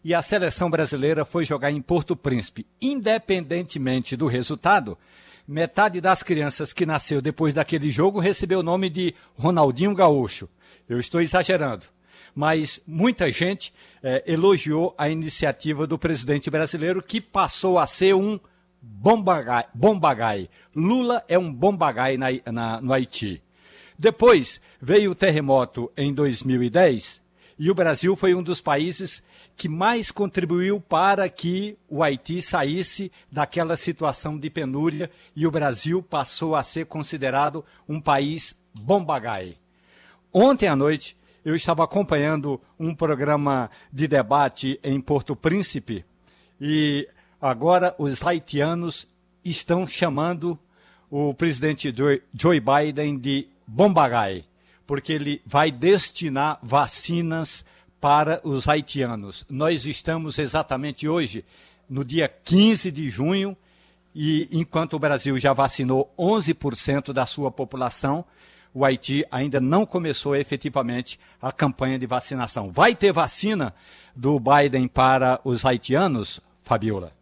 e a seleção brasileira foi jogar em Porto Príncipe. Independentemente do resultado, metade das crianças que nasceu depois daquele jogo recebeu o nome de Ronaldinho Gaúcho. Eu estou exagerando. Mas muita gente eh, elogiou a iniciativa do presidente brasileiro, que passou a ser um bombagai. bombagai. Lula é um bombagai na, na, no Haiti. Depois veio o terremoto em 2010 e o Brasil foi um dos países que mais contribuiu para que o Haiti saísse daquela situação de penúria e o Brasil passou a ser considerado um país bombagai. Ontem à noite, eu estava acompanhando um programa de debate em Porto Príncipe e agora os haitianos estão chamando o presidente Joe Biden de bombagai, porque ele vai destinar vacinas para os haitianos. Nós estamos exatamente hoje, no dia 15 de junho, e enquanto o Brasil já vacinou 11% da sua população, o Haiti ainda não começou efetivamente a campanha de vacinação. Vai ter vacina do Biden para os haitianos, Fabiola?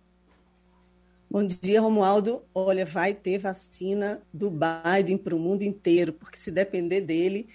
Bom dia, Romualdo. Olha, vai ter vacina do Biden para o mundo inteiro, porque se depender dele,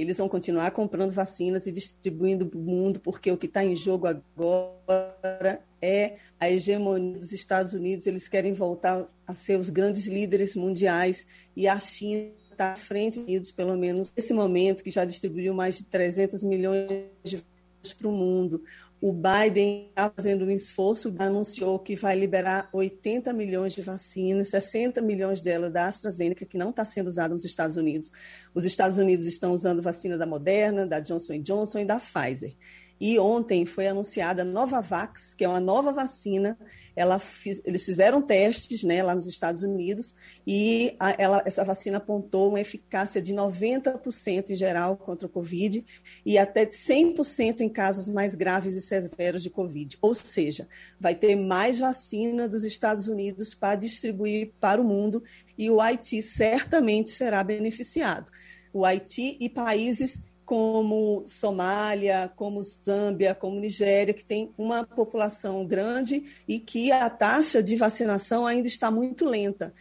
eles vão continuar comprando vacinas e distribuindo para o mundo, porque o que está em jogo agora é a hegemonia dos Estados Unidos. Eles querem voltar a ser os grandes líderes mundiais e a China está à frente dos Unidos, pelo menos nesse momento, que já distribuiu mais de 300 milhões de vacinas para o mundo. O Biden está fazendo um esforço, anunciou que vai liberar 80 milhões de vacinas, 60 milhões delas da AstraZeneca, que não está sendo usada nos Estados Unidos. Os Estados Unidos estão usando vacina da Moderna, da Johnson Johnson e da Pfizer. E ontem foi anunciada a Novavax, que é uma nova vacina. Ela fiz, eles fizeram testes né, lá nos Estados Unidos e a, ela, essa vacina apontou uma eficácia de 90% em geral contra o Covid e até 100% em casos mais graves e severos de Covid. Ou seja, vai ter mais vacina dos Estados Unidos para distribuir para o mundo e o Haiti certamente será beneficiado. O Haiti e países como Somália, como Zâmbia, como Nigéria, que tem uma população grande e que a taxa de vacinação ainda está muito lenta.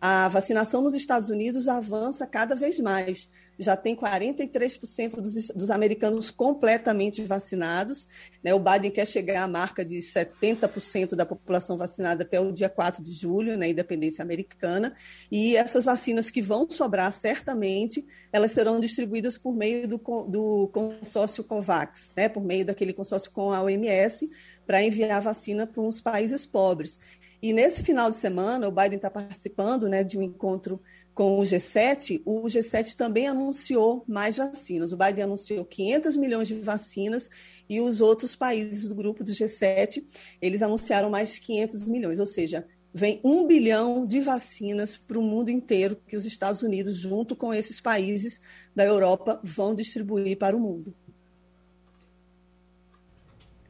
A vacinação nos Estados Unidos avança cada vez mais já tem 43% dos, dos americanos completamente vacinados. Né? O Biden quer chegar à marca de 70% da população vacinada até o dia 4 de julho, na né? independência americana. E essas vacinas que vão sobrar, certamente, elas serão distribuídas por meio do, do consórcio COVAX, né? por meio daquele consórcio com a OMS, para enviar vacina para os países pobres. E nesse final de semana, o Biden está participando né, de um encontro com o G7, o G7 também anunciou mais vacinas. O Biden anunciou 500 milhões de vacinas e os outros países do grupo do G7, eles anunciaram mais 500 milhões, ou seja, vem um bilhão de vacinas para o mundo inteiro que os Estados Unidos, junto com esses países da Europa, vão distribuir para o mundo.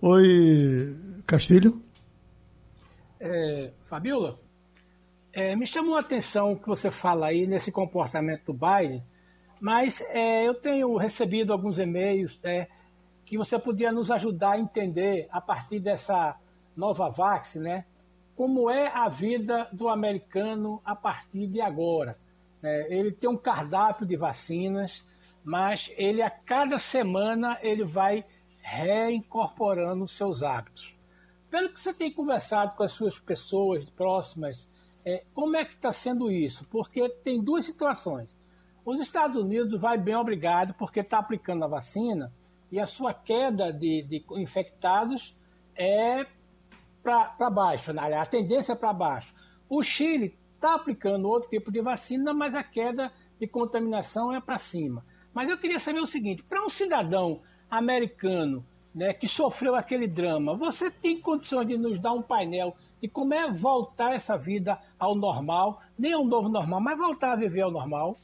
Oi, Castilho. É, Fabiola, é, me chamou a atenção o que você fala aí nesse comportamento do Biden, mas é, eu tenho recebido alguns e-mails é, que você podia nos ajudar a entender a partir dessa nova Vax, né? Como é a vida do americano a partir de agora. Né? Ele tem um cardápio de vacinas, mas ele a cada semana ele vai reincorporando os seus hábitos. Pelo que você tem conversado com as suas pessoas próximas, é, como é que está sendo isso? Porque tem duas situações. Os Estados Unidos vai bem obrigado porque está aplicando a vacina e a sua queda de, de infectados é para baixo, né? a tendência é para baixo. O Chile está aplicando outro tipo de vacina, mas a queda de contaminação é para cima. Mas eu queria saber o seguinte: para um cidadão americano né, que sofreu aquele drama, você tem condições de nos dar um painel de como é voltar essa vida ao normal, nem ao novo normal, mas voltar a viver ao normal?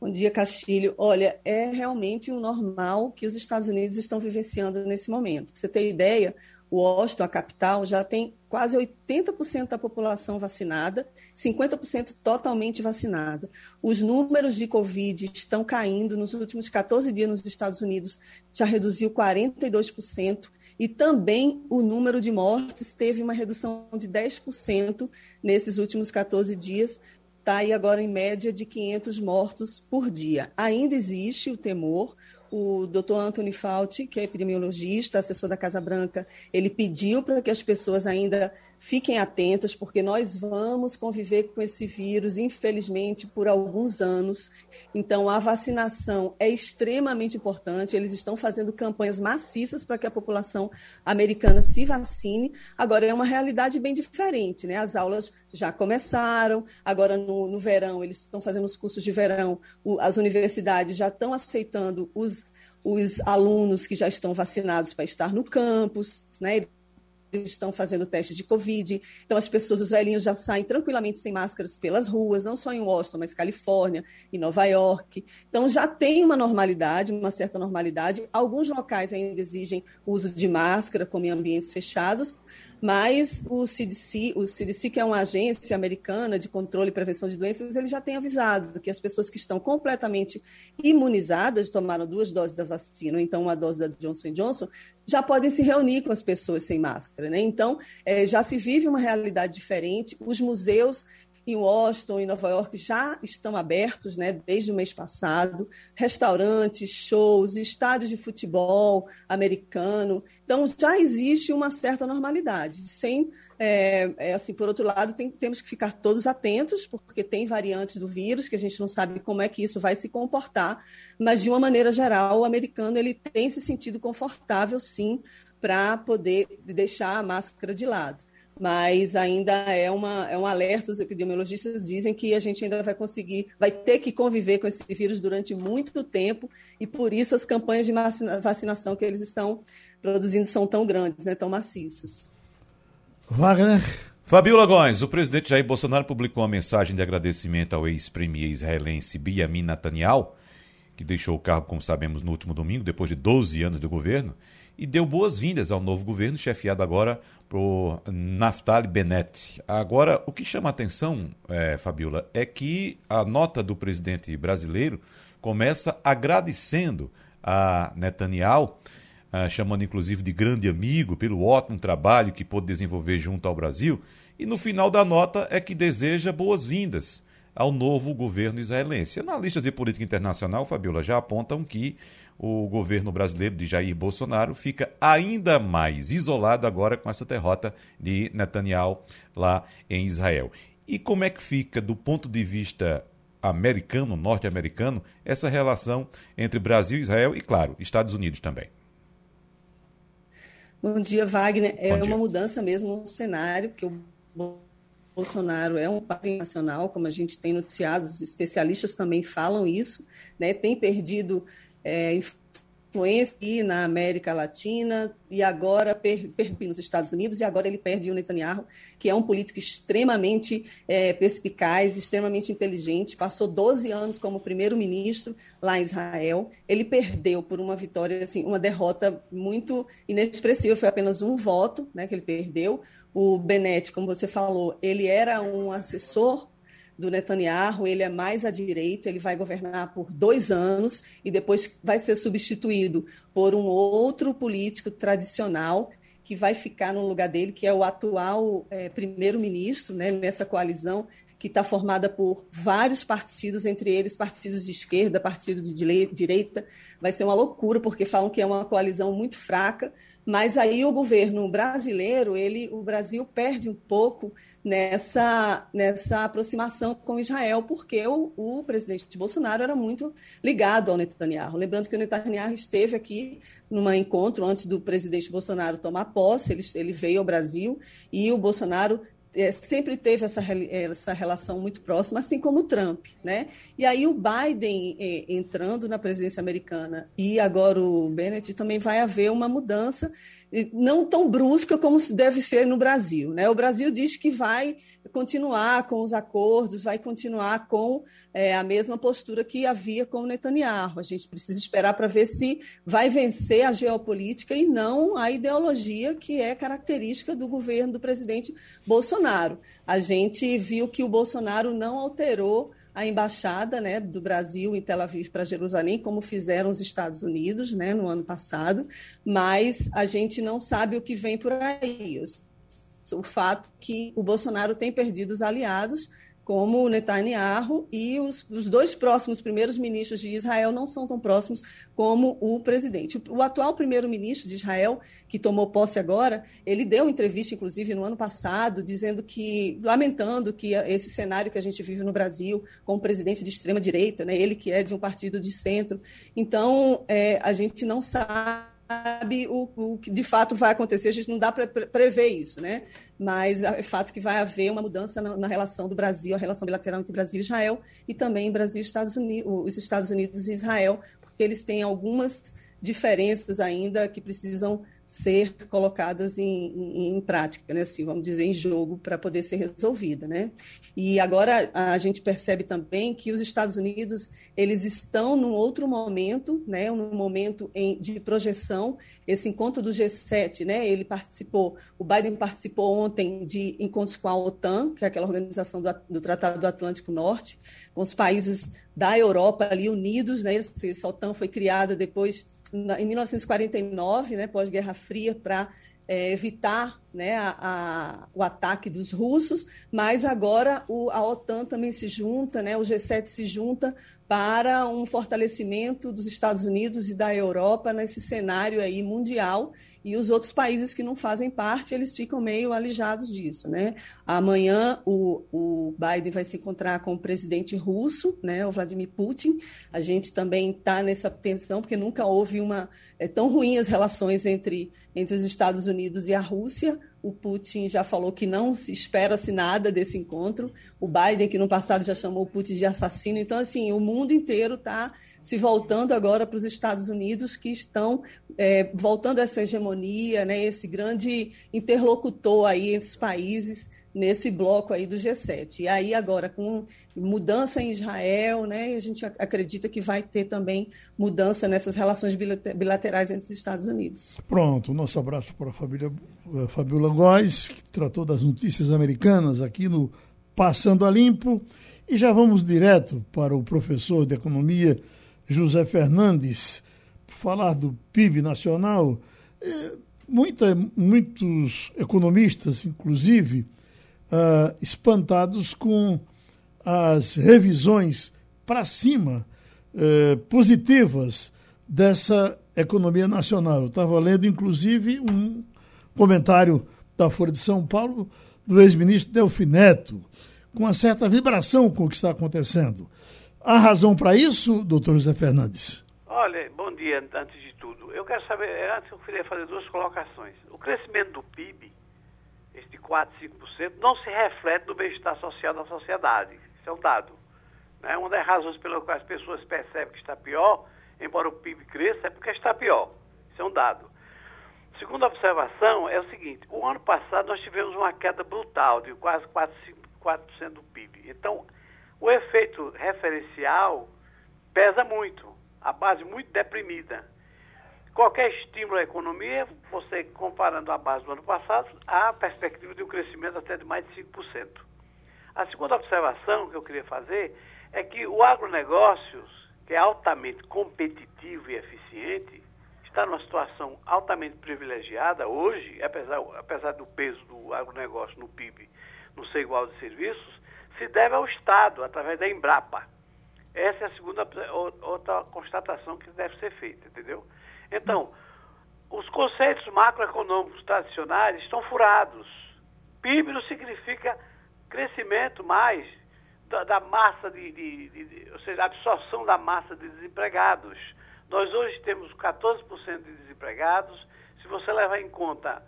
Bom dia, Castilho. Olha, é realmente o normal que os Estados Unidos estão vivenciando nesse momento. Para você ter ideia, Washington, a capital, já tem quase 80% da população vacinada, 50% totalmente vacinada. Os números de Covid estão caindo. Nos últimos 14 dias nos Estados Unidos já reduziu 42%. E também o número de mortes teve uma redução de 10% nesses últimos 14 dias, está aí agora em média de 500 mortos por dia. Ainda existe o temor, o Dr. Anthony Fauci, que é epidemiologista, assessor da Casa Branca, ele pediu para que as pessoas ainda fiquem atentas, porque nós vamos conviver com esse vírus, infelizmente, por alguns anos. Então, a vacinação é extremamente importante. Eles estão fazendo campanhas maciças para que a população americana se vacine. Agora, é uma realidade bem diferente, né? As aulas já começaram, agora no, no verão, eles estão fazendo os cursos de verão, o, as universidades já estão aceitando os os alunos que já estão vacinados para estar no campus, né? Estão fazendo teste de Covid, então as pessoas, os velhinhos já saem tranquilamente sem máscaras pelas ruas, não só em Washington, mas Califórnia, em Nova York. Então já tem uma normalidade, uma certa normalidade. Alguns locais ainda exigem uso de máscara, como em ambientes fechados, mas o CDC, o CDC, que é uma agência americana de controle e prevenção de doenças, ele já tem avisado que as pessoas que estão completamente imunizadas, tomaram duas doses da vacina, ou então uma dose da Johnson Johnson, já podem se reunir com as pessoas sem máscara. Né? Então, é, já se vive uma realidade diferente. Os museus em Washington e Nova York já estão abertos, né, desde o mês passado, restaurantes, shows, estádios de futebol americano. Então já existe uma certa normalidade. Sem, é, é, assim, por outro lado, tem, temos que ficar todos atentos, porque tem variantes do vírus que a gente não sabe como é que isso vai se comportar. Mas de uma maneira geral, o americano ele tem se sentido confortável, sim, para poder deixar a máscara de lado mas ainda é, uma, é um alerta. Os epidemiologistas dizem que a gente ainda vai conseguir, vai ter que conviver com esse vírus durante muito tempo, e por isso as campanhas de vacinação que eles estão produzindo são tão grandes, né, tão maciças. Wagner. Fabiola Góes, o presidente Jair Bolsonaro publicou uma mensagem de agradecimento ao ex-premier israelense Benjamin Netanyahu, que deixou o cargo, como sabemos, no último domingo, depois de 12 anos de governo, e deu boas-vindas ao novo governo, chefiado agora por Naftali Bennett. Agora, o que chama a atenção, é, Fabiola, é que a nota do presidente brasileiro começa agradecendo a Netanyahu, uh, chamando inclusive de grande amigo pelo ótimo trabalho que pôde desenvolver junto ao Brasil, e no final da nota é que deseja boas-vindas ao novo governo israelense. Analistas de política internacional, Fabiola, já apontam que o governo brasileiro de Jair Bolsonaro fica ainda mais isolado agora com essa derrota de Netanyahu lá em Israel. E como é que fica, do ponto de vista americano, norte-americano, essa relação entre Brasil, Israel e, claro, Estados Unidos também? Bom dia, Wagner. É dia. uma mudança mesmo no cenário, que o Bolsonaro é um país nacional, como a gente tem noticiado, os especialistas também falam isso, né? tem perdido é, influência na América Latina e agora per, nos Estados Unidos e agora ele perde o Netanyahu, que é um político extremamente é, perspicaz, extremamente inteligente, passou 12 anos como primeiro-ministro lá em Israel. Ele perdeu por uma vitória, assim, uma derrota muito inexpressiva, foi apenas um voto, né, que ele perdeu. O Bennett, como você falou, ele era um assessor do Netanyahu, ele é mais à direita, ele vai governar por dois anos e depois vai ser substituído por um outro político tradicional que vai ficar no lugar dele, que é o atual é, primeiro-ministro, né, nessa coalizão que está formada por vários partidos, entre eles partidos de esquerda, partidos de direita. Vai ser uma loucura, porque falam que é uma coalizão muito fraca, mas aí o governo brasileiro, ele, o Brasil perde um pouco nessa, nessa aproximação com Israel, porque o, o presidente Bolsonaro era muito ligado ao Netanyahu. Lembrando que o Netanyahu esteve aqui num encontro antes do presidente Bolsonaro tomar posse, ele, ele veio ao Brasil e o Bolsonaro é, sempre teve essa, essa relação muito próxima, assim como o Trump. Né? E aí o Biden é, entrando na presidência americana e agora o Bennett também vai haver uma mudança não tão brusca como deve ser no Brasil. Né? O Brasil diz que vai continuar com os acordos, vai continuar com é, a mesma postura que havia com o Netanyahu. A gente precisa esperar para ver se vai vencer a geopolítica e não a ideologia que é característica do governo do presidente Bolsonaro. A gente viu que o Bolsonaro não alterou a embaixada né, do Brasil em Tel Aviv para Jerusalém, como fizeram os Estados Unidos né, no ano passado, mas a gente não sabe o que vem por aí. O fato que o Bolsonaro tem perdido os aliados como Netanyahu e os, os dois próximos primeiros ministros de Israel não são tão próximos como o presidente. O, o atual primeiro-ministro de Israel, que tomou posse agora, ele deu entrevista, inclusive, no ano passado, dizendo que, lamentando que esse cenário que a gente vive no Brasil, com o presidente de extrema-direita, né, ele que é de um partido de centro. Então, é, a gente não sabe sabe o, o, que de fato vai acontecer, a gente não dá para prever isso, né? Mas é fato que vai haver uma mudança na, na, relação do Brasil, a relação bilateral entre Brasil e Israel, e também Brasil e Estados Unidos, os Estados Unidos e Israel, porque eles têm algumas diferenças ainda que precisam ser colocadas em, em, em, prática, né? assim, vamos dizer, em jogo para poder ser resolvida. Né? E agora a gente percebe também que os Estados Unidos eles estão num outro momento, né? num momento em, de projeção. Esse encontro do G7, né? ele participou, o Biden participou ontem de encontros com a OTAN, que é aquela organização do, do Tratado do Atlântico Norte, com os países da Europa ali unidos. Né? Essa OTAN foi criada depois em 1949, né, pós-Guerra Fria, para é, evitar né, a, a, o ataque dos russos, mas agora o, a OTAN também se junta, né, o G7 se junta para um fortalecimento dos Estados Unidos e da Europa nesse cenário aí mundial e os outros países que não fazem parte eles ficam meio alijados disso, né? Amanhã o, o Biden vai se encontrar com o presidente russo, né, o Vladimir Putin. A gente também está nessa tensão porque nunca houve uma é, tão ruim as relações entre entre os Estados Unidos e a Rússia. O Putin já falou que não se espera-se nada desse encontro. O Biden, que no passado já chamou o Putin de assassino. Então, assim, o mundo inteiro está se voltando agora para os Estados Unidos, que estão é, voltando essa hegemonia, né, esse grande interlocutor aí entre os países nesse bloco aí do G7. E aí agora com mudança em Israel, né, a gente acredita que vai ter também mudança nessas relações bilaterais entre os Estados Unidos. Pronto, nosso abraço para a família eh, Fabiola Góes, que tratou das notícias americanas aqui no Passando a Limpo. E já vamos direto para o professor de economia José Fernandes falar do PIB nacional. É, muita, muitos economistas, inclusive, uh, espantados com as revisões para cima uh, positivas dessa economia nacional. Eu estava lendo, inclusive, um comentário da Folha de São Paulo do ex-ministro Delfim Neto, com uma certa vibração com o que está acontecendo. Há razão para isso, doutor José Fernandes? Olha, bom dia, antes de tudo. Eu quero saber, antes eu queria fazer duas colocações. O crescimento do PIB 4%, 5%, não se reflete no bem-estar social da sociedade. Isso é um dado. Né? Uma das razões pelas quais as pessoas percebem que está pior embora o PIB cresça, é porque está pior. Isso é um dado. Segunda observação é o seguinte: o ano passado nós tivemos uma queda brutal de quase 4, 4% do PIB. Então, o efeito referencial pesa muito, a base muito deprimida. Qualquer estímulo à economia, você comparando a base do ano passado, há perspectiva de um crescimento até de mais de 5%. A segunda observação que eu queria fazer é que o agronegócios, que é altamente competitivo e eficiente, está numa situação altamente privilegiada hoje, apesar, apesar do peso do agronegócio no PIB não ser igual de serviços, se deve ao Estado, através da Embrapa. Essa é a segunda outra constatação que deve ser feita, entendeu? Então, os conceitos macroeconômicos tradicionais estão furados. PIB não significa crescimento mais da, da massa de, de, de, ou seja, absorção da massa de desempregados. Nós hoje temos 14% de desempregados. Se você levar em conta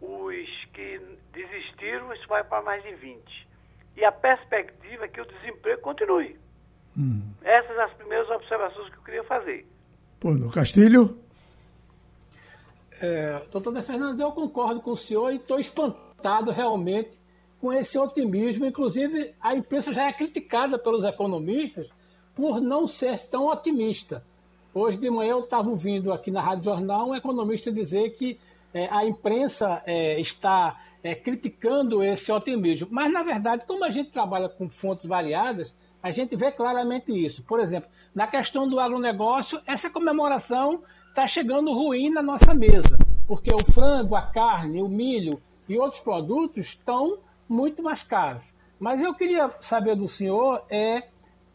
os que desistiram, isso vai para mais de 20. E a perspectiva é que o desemprego continue. Hum. Essas são as primeiras observações que eu queria fazer. Pô, no Castilho? É, doutor De Fernandes, eu concordo com o senhor e estou espantado realmente com esse otimismo. Inclusive, a imprensa já é criticada pelos economistas por não ser tão otimista. Hoje de manhã eu estava ouvindo aqui na Rádio Jornal um economista dizer que é, a imprensa é, está é, criticando esse otimismo. Mas, na verdade, como a gente trabalha com fontes variadas, a gente vê claramente isso. Por exemplo, na questão do agronegócio, essa comemoração está chegando ruim na nossa mesa, porque o frango, a carne, o milho e outros produtos estão muito mais caros. Mas eu queria saber do senhor é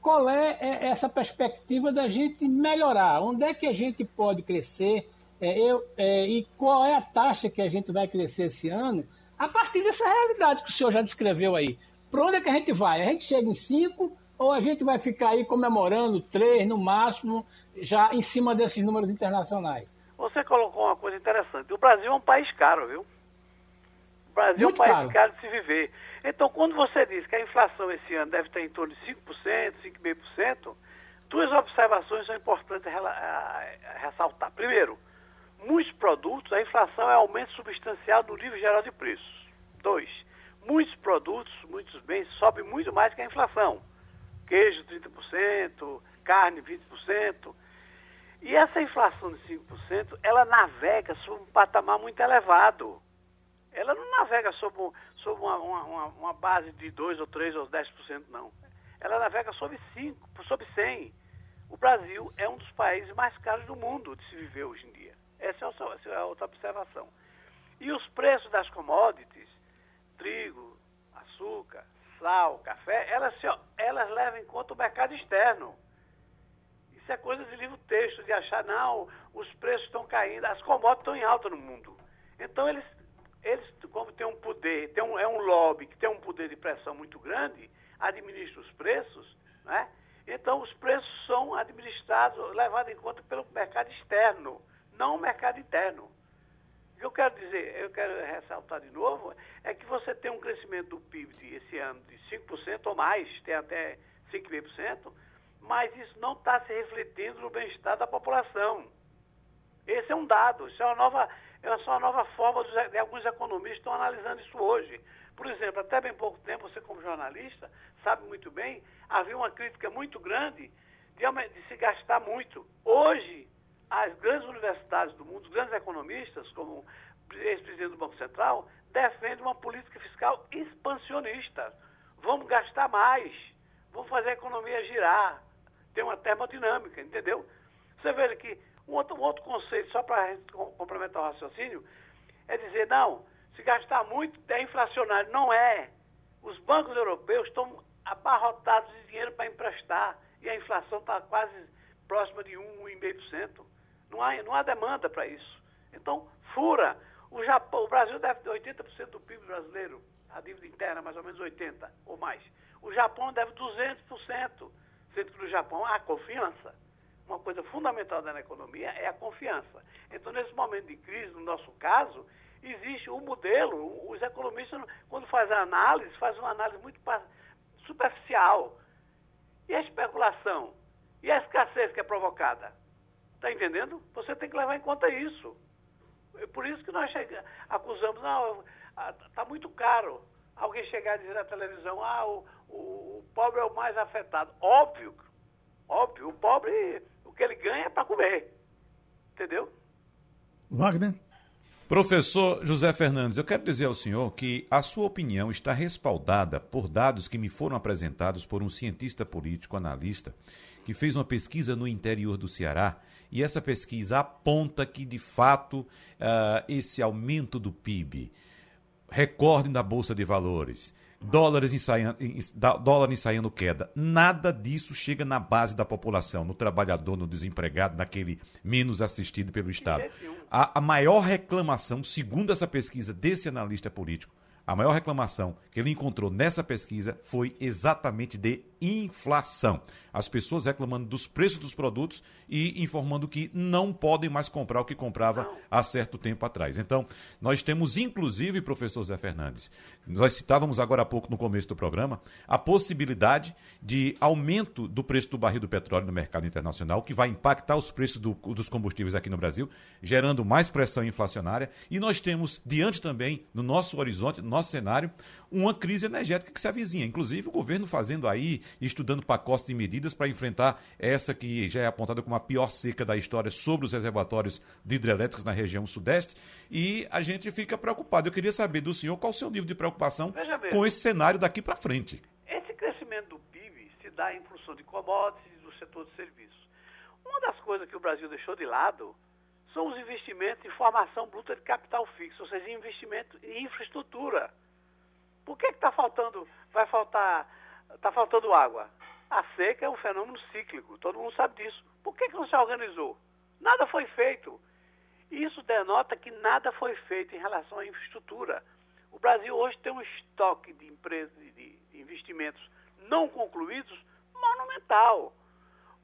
qual é, é essa perspectiva da gente melhorar, onde é que a gente pode crescer é, eu, é, e qual é a taxa que a gente vai crescer esse ano a partir dessa realidade que o senhor já descreveu aí. Para onde é que a gente vai? A gente chega em 5 ou a gente vai ficar aí comemorando 3 no máximo, já em cima desses números internacionais? Você colocou uma coisa interessante. O Brasil é um país caro, viu? O Brasil Muito é um país caro. caro de se viver. Então, quando você diz que a inflação esse ano deve estar em torno de 5%, 5,5%, duas observações são importantes ressaltar. Primeiro, muitos produtos, a inflação é aumento substancial do nível geral de preços. Dois, muitos produtos, muitos bens sobem muito mais que a inflação. Queijo 30%, carne 20%. E essa inflação de 5%, ela navega sob um patamar muito elevado. Ela não navega sob, sob uma, uma, uma, base de 2 ou 3 ou 10%, não. Ela navega sob 5, sob 100. O Brasil é um dos países mais caros do mundo de se viver hoje em dia. Essa é a outra observação. E os preços das commodities, trigo, açúcar, sal, café, elas, elas levam em conta o mercado externo. Isso é coisa de livro texto, de achar, não, os preços estão caindo, as commodities estão em alta no mundo. Então, eles, eles como tem um poder, tem um, é um lobby que tem um poder de pressão muito grande, administra os preços, né? Então, os preços são administrados, levados em conta pelo mercado externo não o mercado interno. O que eu quero dizer, eu quero ressaltar de novo, é que você tem um crescimento do PIB esse ano de 5% ou mais, tem até 5,5%, mas isso não está se refletindo no bem-estar da população. Esse é um dado, isso é uma nova, é uma nova forma de alguns economistas estão analisando isso hoje. Por exemplo, até bem pouco tempo, você como jornalista sabe muito bem, havia uma crítica muito grande de, de se gastar muito. Hoje, as grandes universidades do mundo, os grandes economistas, como ex-presidente do Banco Central, defendem uma política fiscal expansionista. Vamos gastar mais, vamos fazer a economia girar, ter uma termodinâmica, entendeu? Você vê que um outro, um outro conceito, só para complementar o raciocínio, é dizer, não, se gastar muito é inflacionário. Não é. Os bancos europeus estão abarrotados de dinheiro para emprestar e a inflação está quase próxima de 1, 1,5%. Não há, não há demanda para isso. Então, fura. O, Japão, o Brasil deve ter 80% do PIB brasileiro, a dívida interna mais ou menos 80% ou mais. O Japão deve 200%, sendo que no Japão há confiança. Uma coisa fundamental da economia é a confiança. Então, nesse momento de crise, no nosso caso, existe um modelo. Os economistas, quando fazem a análise, fazem uma análise muito superficial. E a especulação? E a escassez que é provocada? Está entendendo? Você tem que levar em conta isso. É por isso que nós acusamos, não, está muito caro. Alguém chegar a dizer na televisão, ah, o, o, o pobre é o mais afetado. Óbvio, óbvio, o pobre, o que ele ganha é para comer. Entendeu? Wagner? Professor José Fernandes, eu quero dizer ao senhor que a sua opinião está respaldada por dados que me foram apresentados por um cientista político, analista, que fez uma pesquisa no interior do Ceará. E essa pesquisa aponta que, de fato, uh, esse aumento do PIB, recorde da Bolsa de Valores, dólares ensaiando, dólar ensaiando queda. Nada disso chega na base da população, no trabalhador, no desempregado, naquele menos assistido pelo Estado. A, a maior reclamação, segundo essa pesquisa desse analista político, a maior reclamação que ele encontrou nessa pesquisa foi exatamente de inflação. As pessoas reclamando dos preços dos produtos e informando que não podem mais comprar o que comprava há certo tempo atrás. Então, nós temos, inclusive, professor Zé Fernandes, nós citávamos agora há pouco no começo do programa, a possibilidade de aumento do preço do barril do petróleo no mercado internacional, que vai impactar os preços do, dos combustíveis aqui no Brasil, gerando mais pressão inflacionária. E nós temos, diante também, no nosso horizonte, no nosso cenário, uma crise energética que se avizinha. Inclusive, o governo fazendo aí estudando pacotes de medidas para enfrentar essa que já é apontada como a pior seca da história sobre os reservatórios de hidrelétricos na região sudeste. E a gente fica preocupado. Eu queria saber do senhor qual o seu nível de preocupação com esse cenário daqui para frente. Esse crescimento do PIB se dá em função de commodities e do setor de serviços. Uma das coisas que o Brasil deixou de lado são os investimentos em formação bruta de capital fixo, ou seja, investimento em infraestrutura. Por que está faltando, vai faltar está faltando água. A seca é um fenômeno cíclico, todo mundo sabe disso. Por que, que não se organizou? Nada foi feito. Isso denota que nada foi feito em relação à infraestrutura. O Brasil hoje tem um estoque de empresas, de, investimentos não concluídos monumental.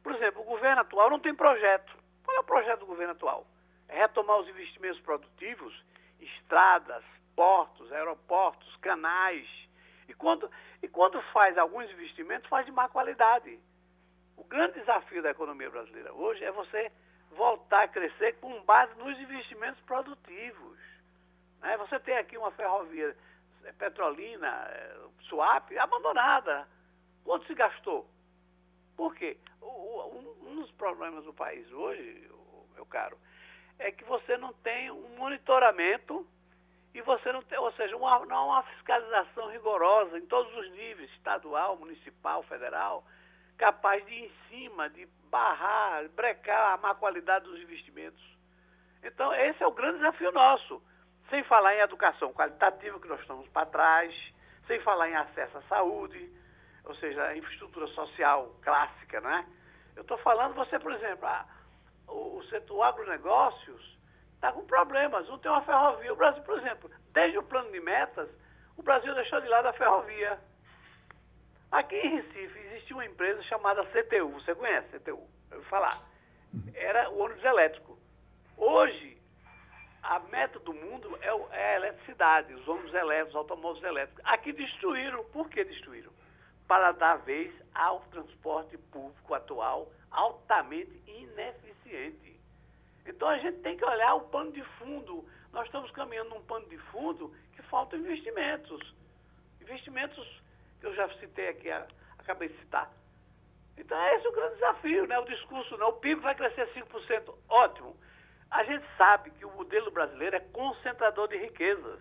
Por exemplo, o governo atual não tem projeto. Qual é o projeto do governo atual? É retomar os investimentos produtivos, estradas, portos, aeroportos, canais, e quando, e quando faz alguns investimentos, faz de má qualidade. O grande desafio da economia brasileira hoje é você voltar a crescer com base nos investimentos produtivos. Né? Você tem aqui uma ferrovia é, petrolina, é, Suape, abandonada. Quanto se gastou? Por quê? Um dos problemas do país hoje, meu caro, é que você não tem um monitoramento e você não tem, ou seja, uma, não há uma fiscalização rigorosa em todos os níveis, estadual, municipal, federal, capaz de ir em cima, de barrar, brecar a má qualidade dos investimentos. Então, esse é o grande desafio nosso. Sem falar em educação qualitativa, que nós estamos para trás, sem falar em acesso à saúde, ou seja, a infraestrutura social clássica, não é? Eu estou falando, você, por exemplo, a, o, o setor agronegócios, está com problemas. Não tem uma ferrovia. O Brasil, por exemplo, desde o plano de metas, o Brasil deixou de lado a ferrovia. Aqui em Recife existia uma empresa chamada CTU. Você conhece CTU? Eu vou falar. Era o ônibus elétrico. Hoje, a meta do mundo é, é a eletricidade, os ônibus elétricos, os automóveis elétricos. Aqui destruíram. Por que destruíram? Para dar vez ao transporte público atual altamente ineficiente. Então a gente tem que olhar o pano de fundo. Nós estamos caminhando num pano de fundo que faltam investimentos. Investimentos que eu já citei aqui, acabei de citar. Então é esse o grande desafio, né? O discurso, né? o PIB vai crescer 5%, ótimo. A gente sabe que o modelo brasileiro é concentrador de riquezas.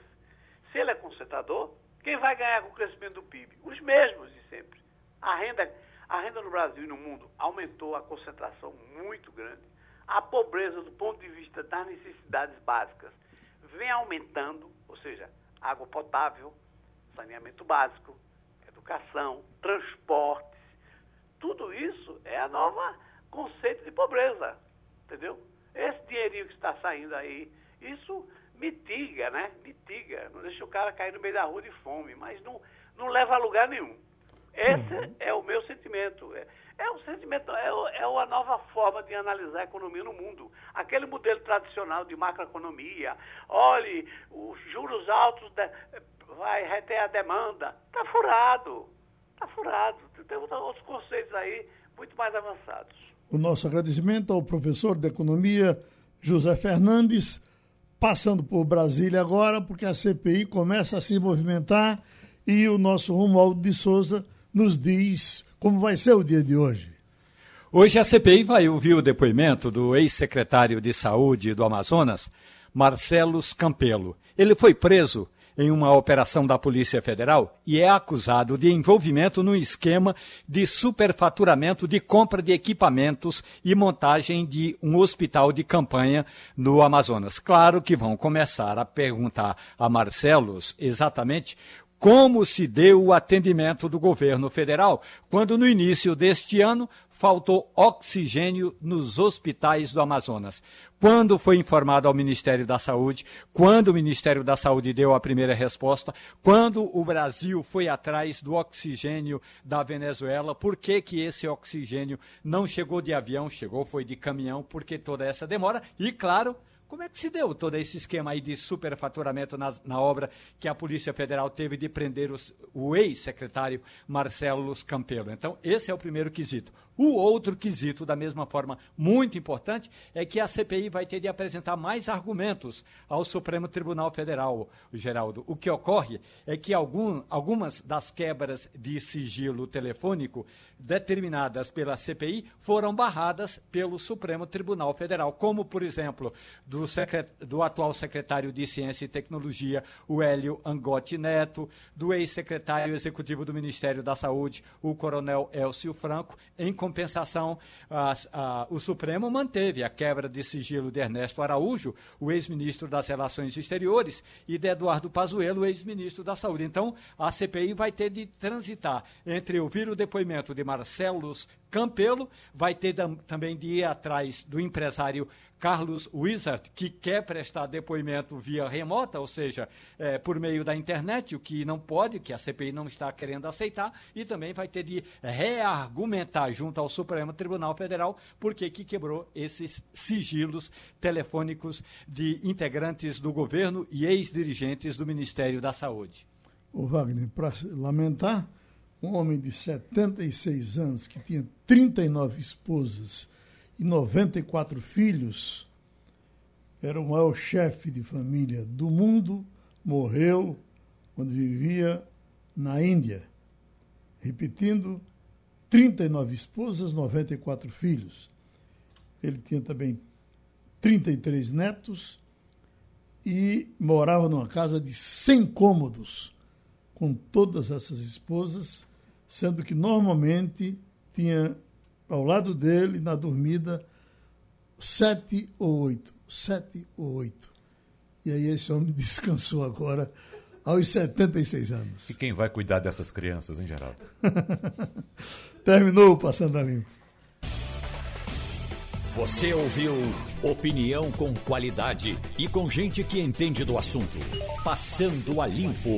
Se ele é concentrador, quem vai ganhar com o crescimento do PIB? Os mesmos de sempre. A renda, a renda no Brasil e no mundo aumentou a concentração muito grande a pobreza do ponto de vista das necessidades básicas vem aumentando, ou seja, água potável, saneamento básico, educação, transportes, tudo isso é a nova conceito de pobreza, entendeu? Esse dinheirinho que está saindo aí, isso mitiga, né? Mitiga, não deixa o cara cair no meio da rua de fome, mas não, não leva a lugar nenhum. Esse uhum. é o meu sentimento. É, é um sentimento, é, é a nova forma de analisar a economia no mundo. Aquele modelo tradicional de macroeconomia, olhe, os juros altos de, vai reter a demanda. Está furado. Está furado. Tem outros conceitos aí muito mais avançados. o nosso agradecimento ao professor de Economia José Fernandes, passando por Brasília agora, porque a CPI começa a se movimentar e o nosso Romualdo de Souza nos diz como vai ser o dia de hoje. Hoje a CPI vai ouvir o depoimento do ex-secretário de Saúde do Amazonas, Marcelos Campelo. Ele foi preso em uma operação da Polícia Federal e é acusado de envolvimento no esquema de superfaturamento de compra de equipamentos e montagem de um hospital de campanha no Amazonas. Claro que vão começar a perguntar a Marcelos exatamente como se deu o atendimento do governo federal, quando no início deste ano faltou oxigênio nos hospitais do Amazonas. Quando foi informado ao Ministério da Saúde, quando o Ministério da Saúde deu a primeira resposta, quando o Brasil foi atrás do oxigênio da Venezuela, por que, que esse oxigênio não chegou de avião, chegou foi de caminhão, por que toda essa demora? E claro, como é que se deu todo esse esquema aí de superfaturamento na, na obra que a Polícia Federal teve de prender os, o ex-secretário Marcelo Campelo? Então, esse é o primeiro quesito. O outro quesito, da mesma forma, muito importante, é que a CPI vai ter de apresentar mais argumentos ao Supremo Tribunal Federal, Geraldo. O que ocorre é que algum, algumas das quebras de sigilo telefônico determinadas pela CPI foram barradas pelo Supremo Tribunal Federal, como, por exemplo, do, secret... do atual secretário de Ciência e Tecnologia, o Hélio Angotti Neto, do ex-secretário executivo do Ministério da Saúde, o coronel Elcio Franco. Em compensação, a, a, o Supremo manteve a quebra de sigilo de Ernesto Araújo, o ex-ministro das Relações Exteriores, e de Eduardo Pazuello, ex-ministro da Saúde. Então, a CPI vai ter de transitar entre ouvir o depoimento de Marcelos Campelo, vai ter também de ir atrás do empresário Carlos Wizard, que quer prestar depoimento via remota, ou seja, é, por meio da internet, o que não pode, que a CPI não está querendo aceitar, e também vai ter de reargumentar junto ao Supremo Tribunal Federal porque que quebrou esses sigilos telefônicos de integrantes do governo e ex-dirigentes do Ministério da Saúde. O Wagner, para lamentar, um homem de 76 anos que tinha 39 esposas e 94 filhos, era o maior chefe de família do mundo, morreu quando vivia na Índia. Repetindo, 39 esposas, 94 filhos. Ele tinha também 33 netos e morava numa casa de 100 cômodos com todas essas esposas, sendo que normalmente tinha ao lado dele, na dormida, sete ou oito. Sete ou oito. E aí esse homem descansou agora aos 76 anos. E quem vai cuidar dessas crianças, hein, Geraldo? Terminou o Passando a Limpo. Você ouviu opinião com qualidade e com gente que entende do assunto. Passando a Limpo.